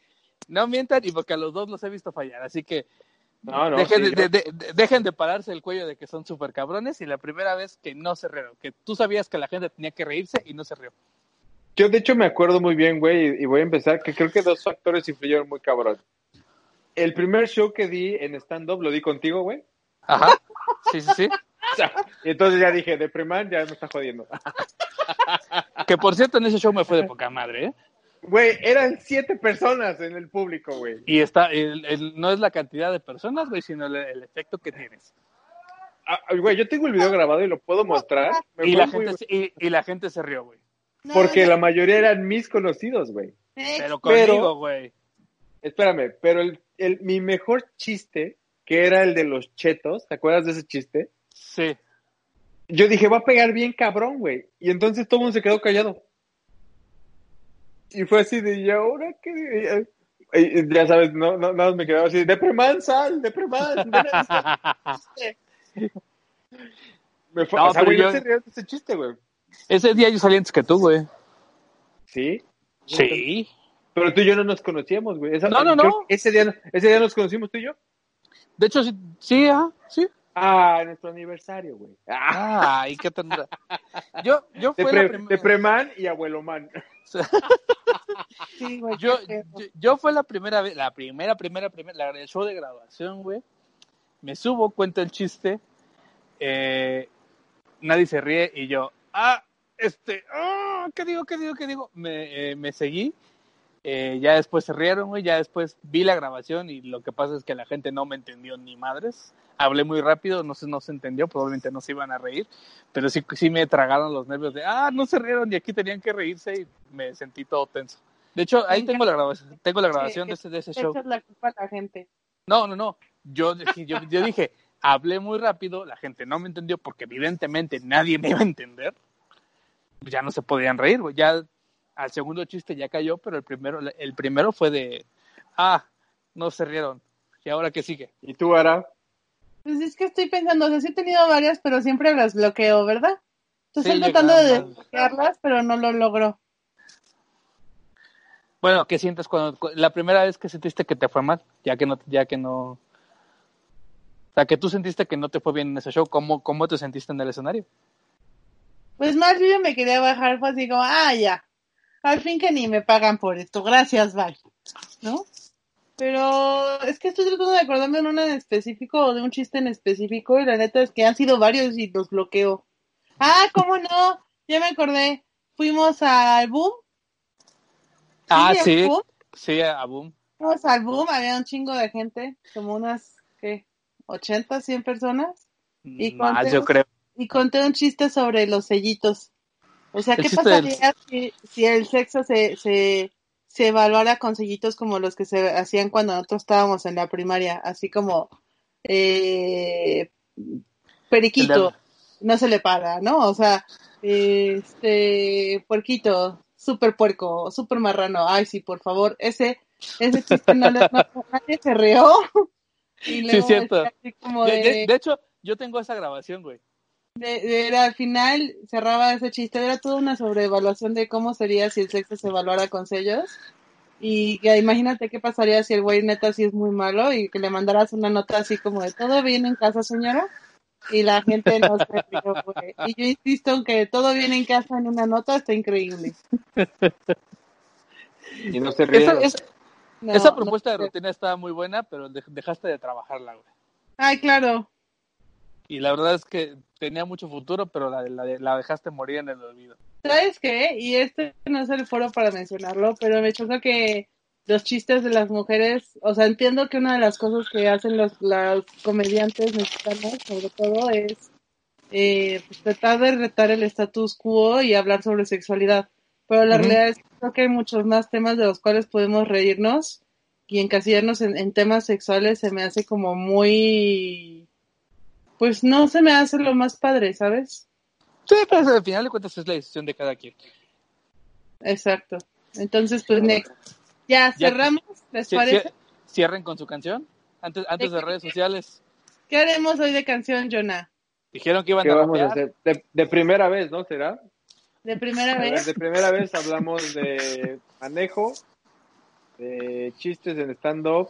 [SPEAKER 2] no mientan y porque a los dos los he visto fallar, así que
[SPEAKER 3] No, no.
[SPEAKER 2] dejen,
[SPEAKER 3] sí,
[SPEAKER 2] de,
[SPEAKER 3] yo-
[SPEAKER 2] de- de- dejen de pararse el cuello de que son súper cabrones y la primera vez que no se rieron, que tú sabías que la gente tenía que reírse y no se rió.
[SPEAKER 3] Yo, de hecho, me acuerdo muy bien, güey, y- y voy a empezar, que creo que dos factores influyeron muy cabrón. El primer show que di en stand-up lo di contigo, güey.
[SPEAKER 2] Ajá, sí, sí, sí.
[SPEAKER 3] O sea, y entonces ya dije, Depreman ya me está jodiendo. (laughs)
[SPEAKER 2] Que por cierto, en ese show me fue de poca madre, ¿eh?
[SPEAKER 3] Güey, eran siete personas en el público, güey.
[SPEAKER 2] Y está, el- el- no es la cantidad de personas, güey, sino el, el efecto que tienes.
[SPEAKER 3] Ah, Güey, yo tengo el video grabado y lo puedo mostrar. Me
[SPEAKER 2] Y la,
[SPEAKER 3] muy-
[SPEAKER 2] gente, se- y, y la gente se rió, güey.
[SPEAKER 1] No,
[SPEAKER 3] Porque
[SPEAKER 1] no,
[SPEAKER 3] la mayoría eran mis conocidos, güey.
[SPEAKER 2] Pero
[SPEAKER 3] Pero-
[SPEAKER 2] conmigo, güey.
[SPEAKER 3] Espérame, pero el, el- mi mejor chiste, que era el de los chetos, ¿te acuerdas de ese chiste?
[SPEAKER 2] Sí.
[SPEAKER 3] Yo dije, va a pegar bien cabrón, güey. Y entonces todo el mundo se quedó callado. Y fue así de, ¿y ahora qué? Y, ya sabes, no, no, nada más me quedaba así, Depreman, sal, Depreman. ven a este chiste". Me fue,
[SPEAKER 2] No,
[SPEAKER 3] o sea, güey,
[SPEAKER 2] yo-
[SPEAKER 3] ese chiste, güey.
[SPEAKER 2] Ese día yo salí antes que tú, güey.
[SPEAKER 3] ¿Sí?
[SPEAKER 2] Sí.
[SPEAKER 3] Pero tú y yo no nos conocíamos, güey. Esa-
[SPEAKER 2] No, no, no.
[SPEAKER 3] Ese día, ese día nos conocimos tú y yo.
[SPEAKER 2] De hecho, sí, sí, ah, sí.
[SPEAKER 3] Ah, nuestro aniversario, güey. Ah,
[SPEAKER 2] Ay, qué tendrá. Yo, yo
[SPEAKER 3] de,
[SPEAKER 2] fue
[SPEAKER 3] pre,
[SPEAKER 2] la primera.
[SPEAKER 3] de Preman y Abuelo Man. (laughs)
[SPEAKER 1] sí, güey,
[SPEAKER 2] Yo, yo, fue la primera vez, la primera, primera, primera, la, el show de graduación, güey. Me subo, cuento el chiste. eh, nadie se ríe y yo, ah, este, ah, ¿qué digo, qué digo, qué digo? Me, eh, me seguí. eh, ya después se rieron, güey. Ya después vi la grabación y lo que pasa es que la gente no me entendió ni madres. Hablé muy rápido, no se, no se entendió, probablemente no se iban a reír, pero sí, sí me tragaron los nervios de, ah, no se rieron y aquí tenían que reírse y me sentí todo tenso. De hecho, ahí tengo la grabación, tengo la grabación de ese, de ese show.
[SPEAKER 1] la culpa a la gente.
[SPEAKER 2] No, no, no. Yo, dije- yo, yo dije, hablé muy rápido, la gente no me entendió porque evidentemente nadie me iba a entender. Ya no se podían reír. Ya al segundo chiste ya cayó, pero el primero, el primero fue de, ah, no se rieron. ¿Y ahora qué sigue?
[SPEAKER 3] ¿Y tú, Ara?
[SPEAKER 1] Pues es que estoy pensando, o sea, sí he tenido varias, pero siempre las bloqueo, ¿verdad? Entonces
[SPEAKER 2] Sí,
[SPEAKER 1] estoy tratando de desbloquearlas, pero no lo logro.
[SPEAKER 2] Bueno, ¿qué sientes cuando cu- la primera vez que sentiste que te fue mal? Ya que no, ya que no, o sea, que tú sentiste que no te fue bien en ese show, ¿cómo, cómo te sentiste en el escenario?
[SPEAKER 1] Pues más bien me quería bajar, pues digo, ah, ya. Al fin que ni me pagan por esto, gracias, bye. ¿No? Pero es que estoy tratando de acordarme de uno en específico o de un chiste en específico y la neta es que han sido varios y los bloqueo. Ah, ¿cómo no? Ya me acordé. Fuimos al boom.
[SPEAKER 2] Ah, sí,
[SPEAKER 1] boom.
[SPEAKER 2] sí, a boom.
[SPEAKER 1] Fuimos al boom, había un chingo de gente, como unas, ¿qué? 80, 100 personas. Y
[SPEAKER 2] Más,
[SPEAKER 1] conté-
[SPEAKER 2] yo creo.
[SPEAKER 1] y conté un chiste sobre los sellitos. O sea, ¿qué
[SPEAKER 2] del-
[SPEAKER 1] pasaría si, si el sexo se, se, se evaluara con sellitos como los que se hacían cuando nosotros estábamos en la primaria? Así como eh, periquito, no se le paga, ¿no? O sea, este puerquito, súper puerco, súper marrano. Ay, sí, por favor, ese, ese chiste no, le- no- nadie se rió. (laughs) Y luego
[SPEAKER 2] cierto.
[SPEAKER 1] decía así como
[SPEAKER 2] de-
[SPEAKER 1] de
[SPEAKER 2] hecho, yo tengo esa grabación, güey.
[SPEAKER 1] De- era al final cerraba ese chiste, era toda una sobreevaluación de cómo sería si el sexo se evaluara con sellos. Y que imagínate qué pasaría si el güey neta sí es muy malo y que le mandaras una nota así como de todo bien en casa, señora. Y la gente no se rió, güey. Y yo insisto en que todo bien en casa en una nota está increíble.
[SPEAKER 3] Y no se
[SPEAKER 2] Esa,
[SPEAKER 3] rieron.
[SPEAKER 2] esa-
[SPEAKER 1] No,
[SPEAKER 2] esa
[SPEAKER 1] no
[SPEAKER 2] propuesta de rutina estaba muy buena, pero de- dejaste de trabajarla, güey.
[SPEAKER 1] Ay, claro.
[SPEAKER 2] Y la verdad es que tenía mucho futuro, pero la, la, la dejaste morir en el olvido.
[SPEAKER 1] ¿Sabes qué? Y este no es el foro para mencionarlo, pero me choca que los chistes de las mujeres, o sea, entiendo que una de las cosas que hacen los, los comediantes mexicanos, sobre todo, es eh, pues, tratar de retar el status quo y hablar sobre sexualidad. Pero la realidad es que creo que hay muchos más temas de los cuales podemos reírnos y encasillarnos en, en temas sexuales se me hace como muy... Pues no se me hace lo más padre, ¿sabes?
[SPEAKER 2] Sí, pero al final de cuentas es la decisión de cada quien.
[SPEAKER 1] Exacto. Entonces, pues, next. Ya,
[SPEAKER 2] Ya-
[SPEAKER 1] cerramos, ¿les parece?
[SPEAKER 2] ci- Cierren con su canción. Antes, antes de redes sociales.
[SPEAKER 1] ¿Qué haremos hoy de canción, Jonah?
[SPEAKER 2] Dijeron que iban
[SPEAKER 3] ¿Qué
[SPEAKER 2] a
[SPEAKER 3] vamos a
[SPEAKER 2] rapear.
[SPEAKER 3] hacer? De, de primera vez, ¿no? ¿Será?
[SPEAKER 1] De primera vez.
[SPEAKER 3] de primera vez hablamos de manejo, de chistes en stand-up,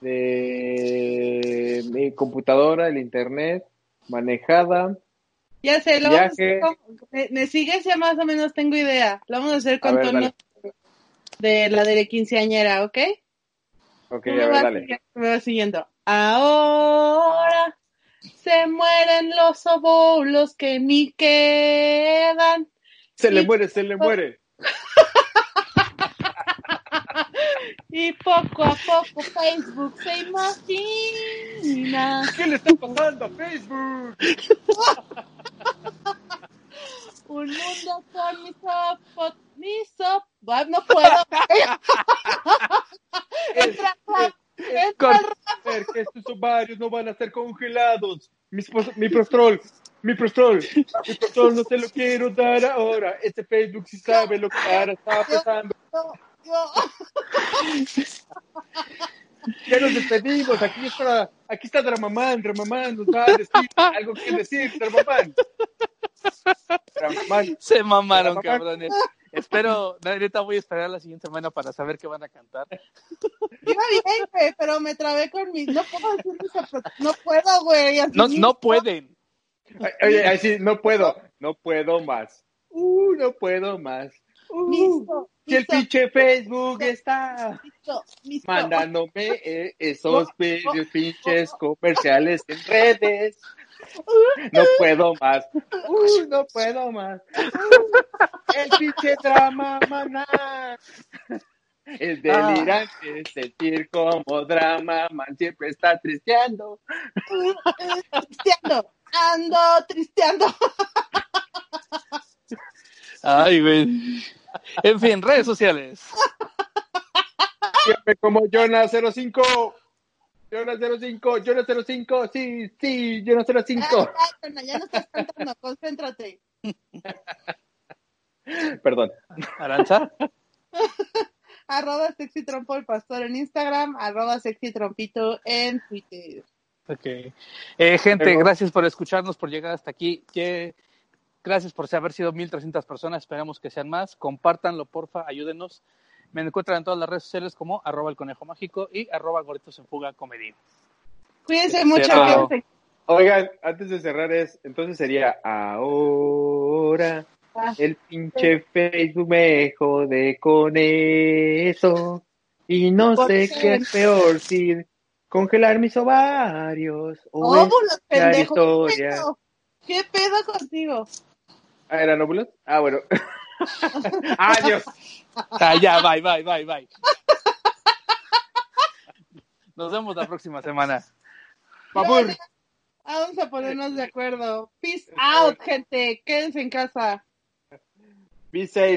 [SPEAKER 3] de mi computadora, el internet, manejada.
[SPEAKER 1] Ya sé, lo vamos a hacer
[SPEAKER 3] Viaje.
[SPEAKER 1] con- me, me sigues, ya más o menos tengo idea. Lo vamos a hacer con
[SPEAKER 3] A ver,
[SPEAKER 1] tono de la de quinceañera, ¿ok?
[SPEAKER 3] Ok, a
[SPEAKER 1] me
[SPEAKER 3] ver, dale.
[SPEAKER 1] siguiendo, me vas siguiendo. Ahora Se mueren los óvulos que ni quedan.
[SPEAKER 3] Se le muere, se le muere.
[SPEAKER 1] Y poco a poco Facebook se imagina
[SPEAKER 3] ¿Qué le está pasando a Facebook? (laughs)
[SPEAKER 1] un mundo con mis ojos, mis. Ah, No puedo. (laughs) Entra, rap, entra, rap.
[SPEAKER 3] Que estos ovarios no van a ser congelados. Mis mi prostrol, mi prostrol, mi prostrol no se lo quiero dar ahora. Este Facebook sí sabe lo que ahora está pasando.
[SPEAKER 1] Yo- yo- (laughs)
[SPEAKER 3] Ya nos despedimos. Aquí está, aquí está Dramamán. Dramamán nos va a decir algo que decir. Dramamán. Dramamán.
[SPEAKER 2] Se mamaron,
[SPEAKER 3] Pero, mamá-
[SPEAKER 2] cabrones. Espero, neta voy a esperar la siguiente semana para saber qué van a cantar.
[SPEAKER 1] Iba bien, güey, pero me trabé con mis. No puedo decir No puedo, güey. así
[SPEAKER 2] No, no pueden.
[SPEAKER 3] Ay, Oye, ay, sí, no puedo. No puedo más. Uh, no puedo más. Uh,
[SPEAKER 1] Miso,
[SPEAKER 3] si el pinche Facebook está mandándome eh, esos videos pinches comerciales en redes. No puedo más. Uh, no puedo más. Uh, el pinche drama, maná. Es delirante sentir como drama, man siempre está tristeando.
[SPEAKER 1] Tristeando, ando tristeando.
[SPEAKER 2] Ay, güey. En fin, redes sociales.
[SPEAKER 3] Siempre como Jonah05. Jonah05, Jonah05, sí, sí, Jonah05.
[SPEAKER 1] Ah, ya, Jonah, ya no estás cantando, concéntrate.
[SPEAKER 3] Perdón.
[SPEAKER 2] Aranza.
[SPEAKER 1] Arroba sexy trompo el pastor en Instagram, arroba sexy trompito en Twitter.
[SPEAKER 2] Ok. Eh, gente,
[SPEAKER 3] Pero-
[SPEAKER 2] gracias por escucharnos, por llegar hasta aquí. Que- Gracias por haber sido 1300 personas. Esperamos que sean más. Compártanlo, porfa, ayúdenos. Me encuentran en todas las redes sociales como arroba el conejo mágico y arroba gorditos en fuga.
[SPEAKER 1] Cuídense mucho,
[SPEAKER 2] Cerrado.
[SPEAKER 1] quédense.
[SPEAKER 3] Oigan, antes de cerrar es, entonces sería ahora
[SPEAKER 1] Ah,
[SPEAKER 3] el pinche Facebook me jode con eso y no
[SPEAKER 1] ¿Por
[SPEAKER 3] sé
[SPEAKER 1] qué?
[SPEAKER 3] qué es peor si congelar mis ovarios o
[SPEAKER 1] Óvulos,
[SPEAKER 3] crear
[SPEAKER 1] pendejo. ¿Qué
[SPEAKER 3] historia.
[SPEAKER 1] pedo? ¿Qué pedo contigo?
[SPEAKER 3] Ah, ¿eran óvulos? Ah, bueno. (laughs) Adiós.
[SPEAKER 2] Ah, ya, bye, bye, bye, bye. Nos vemos la próxima semana.
[SPEAKER 1] No, Vamos a ponernos de acuerdo. Peace out, gente. Quédense en casa.
[SPEAKER 3] Be safe.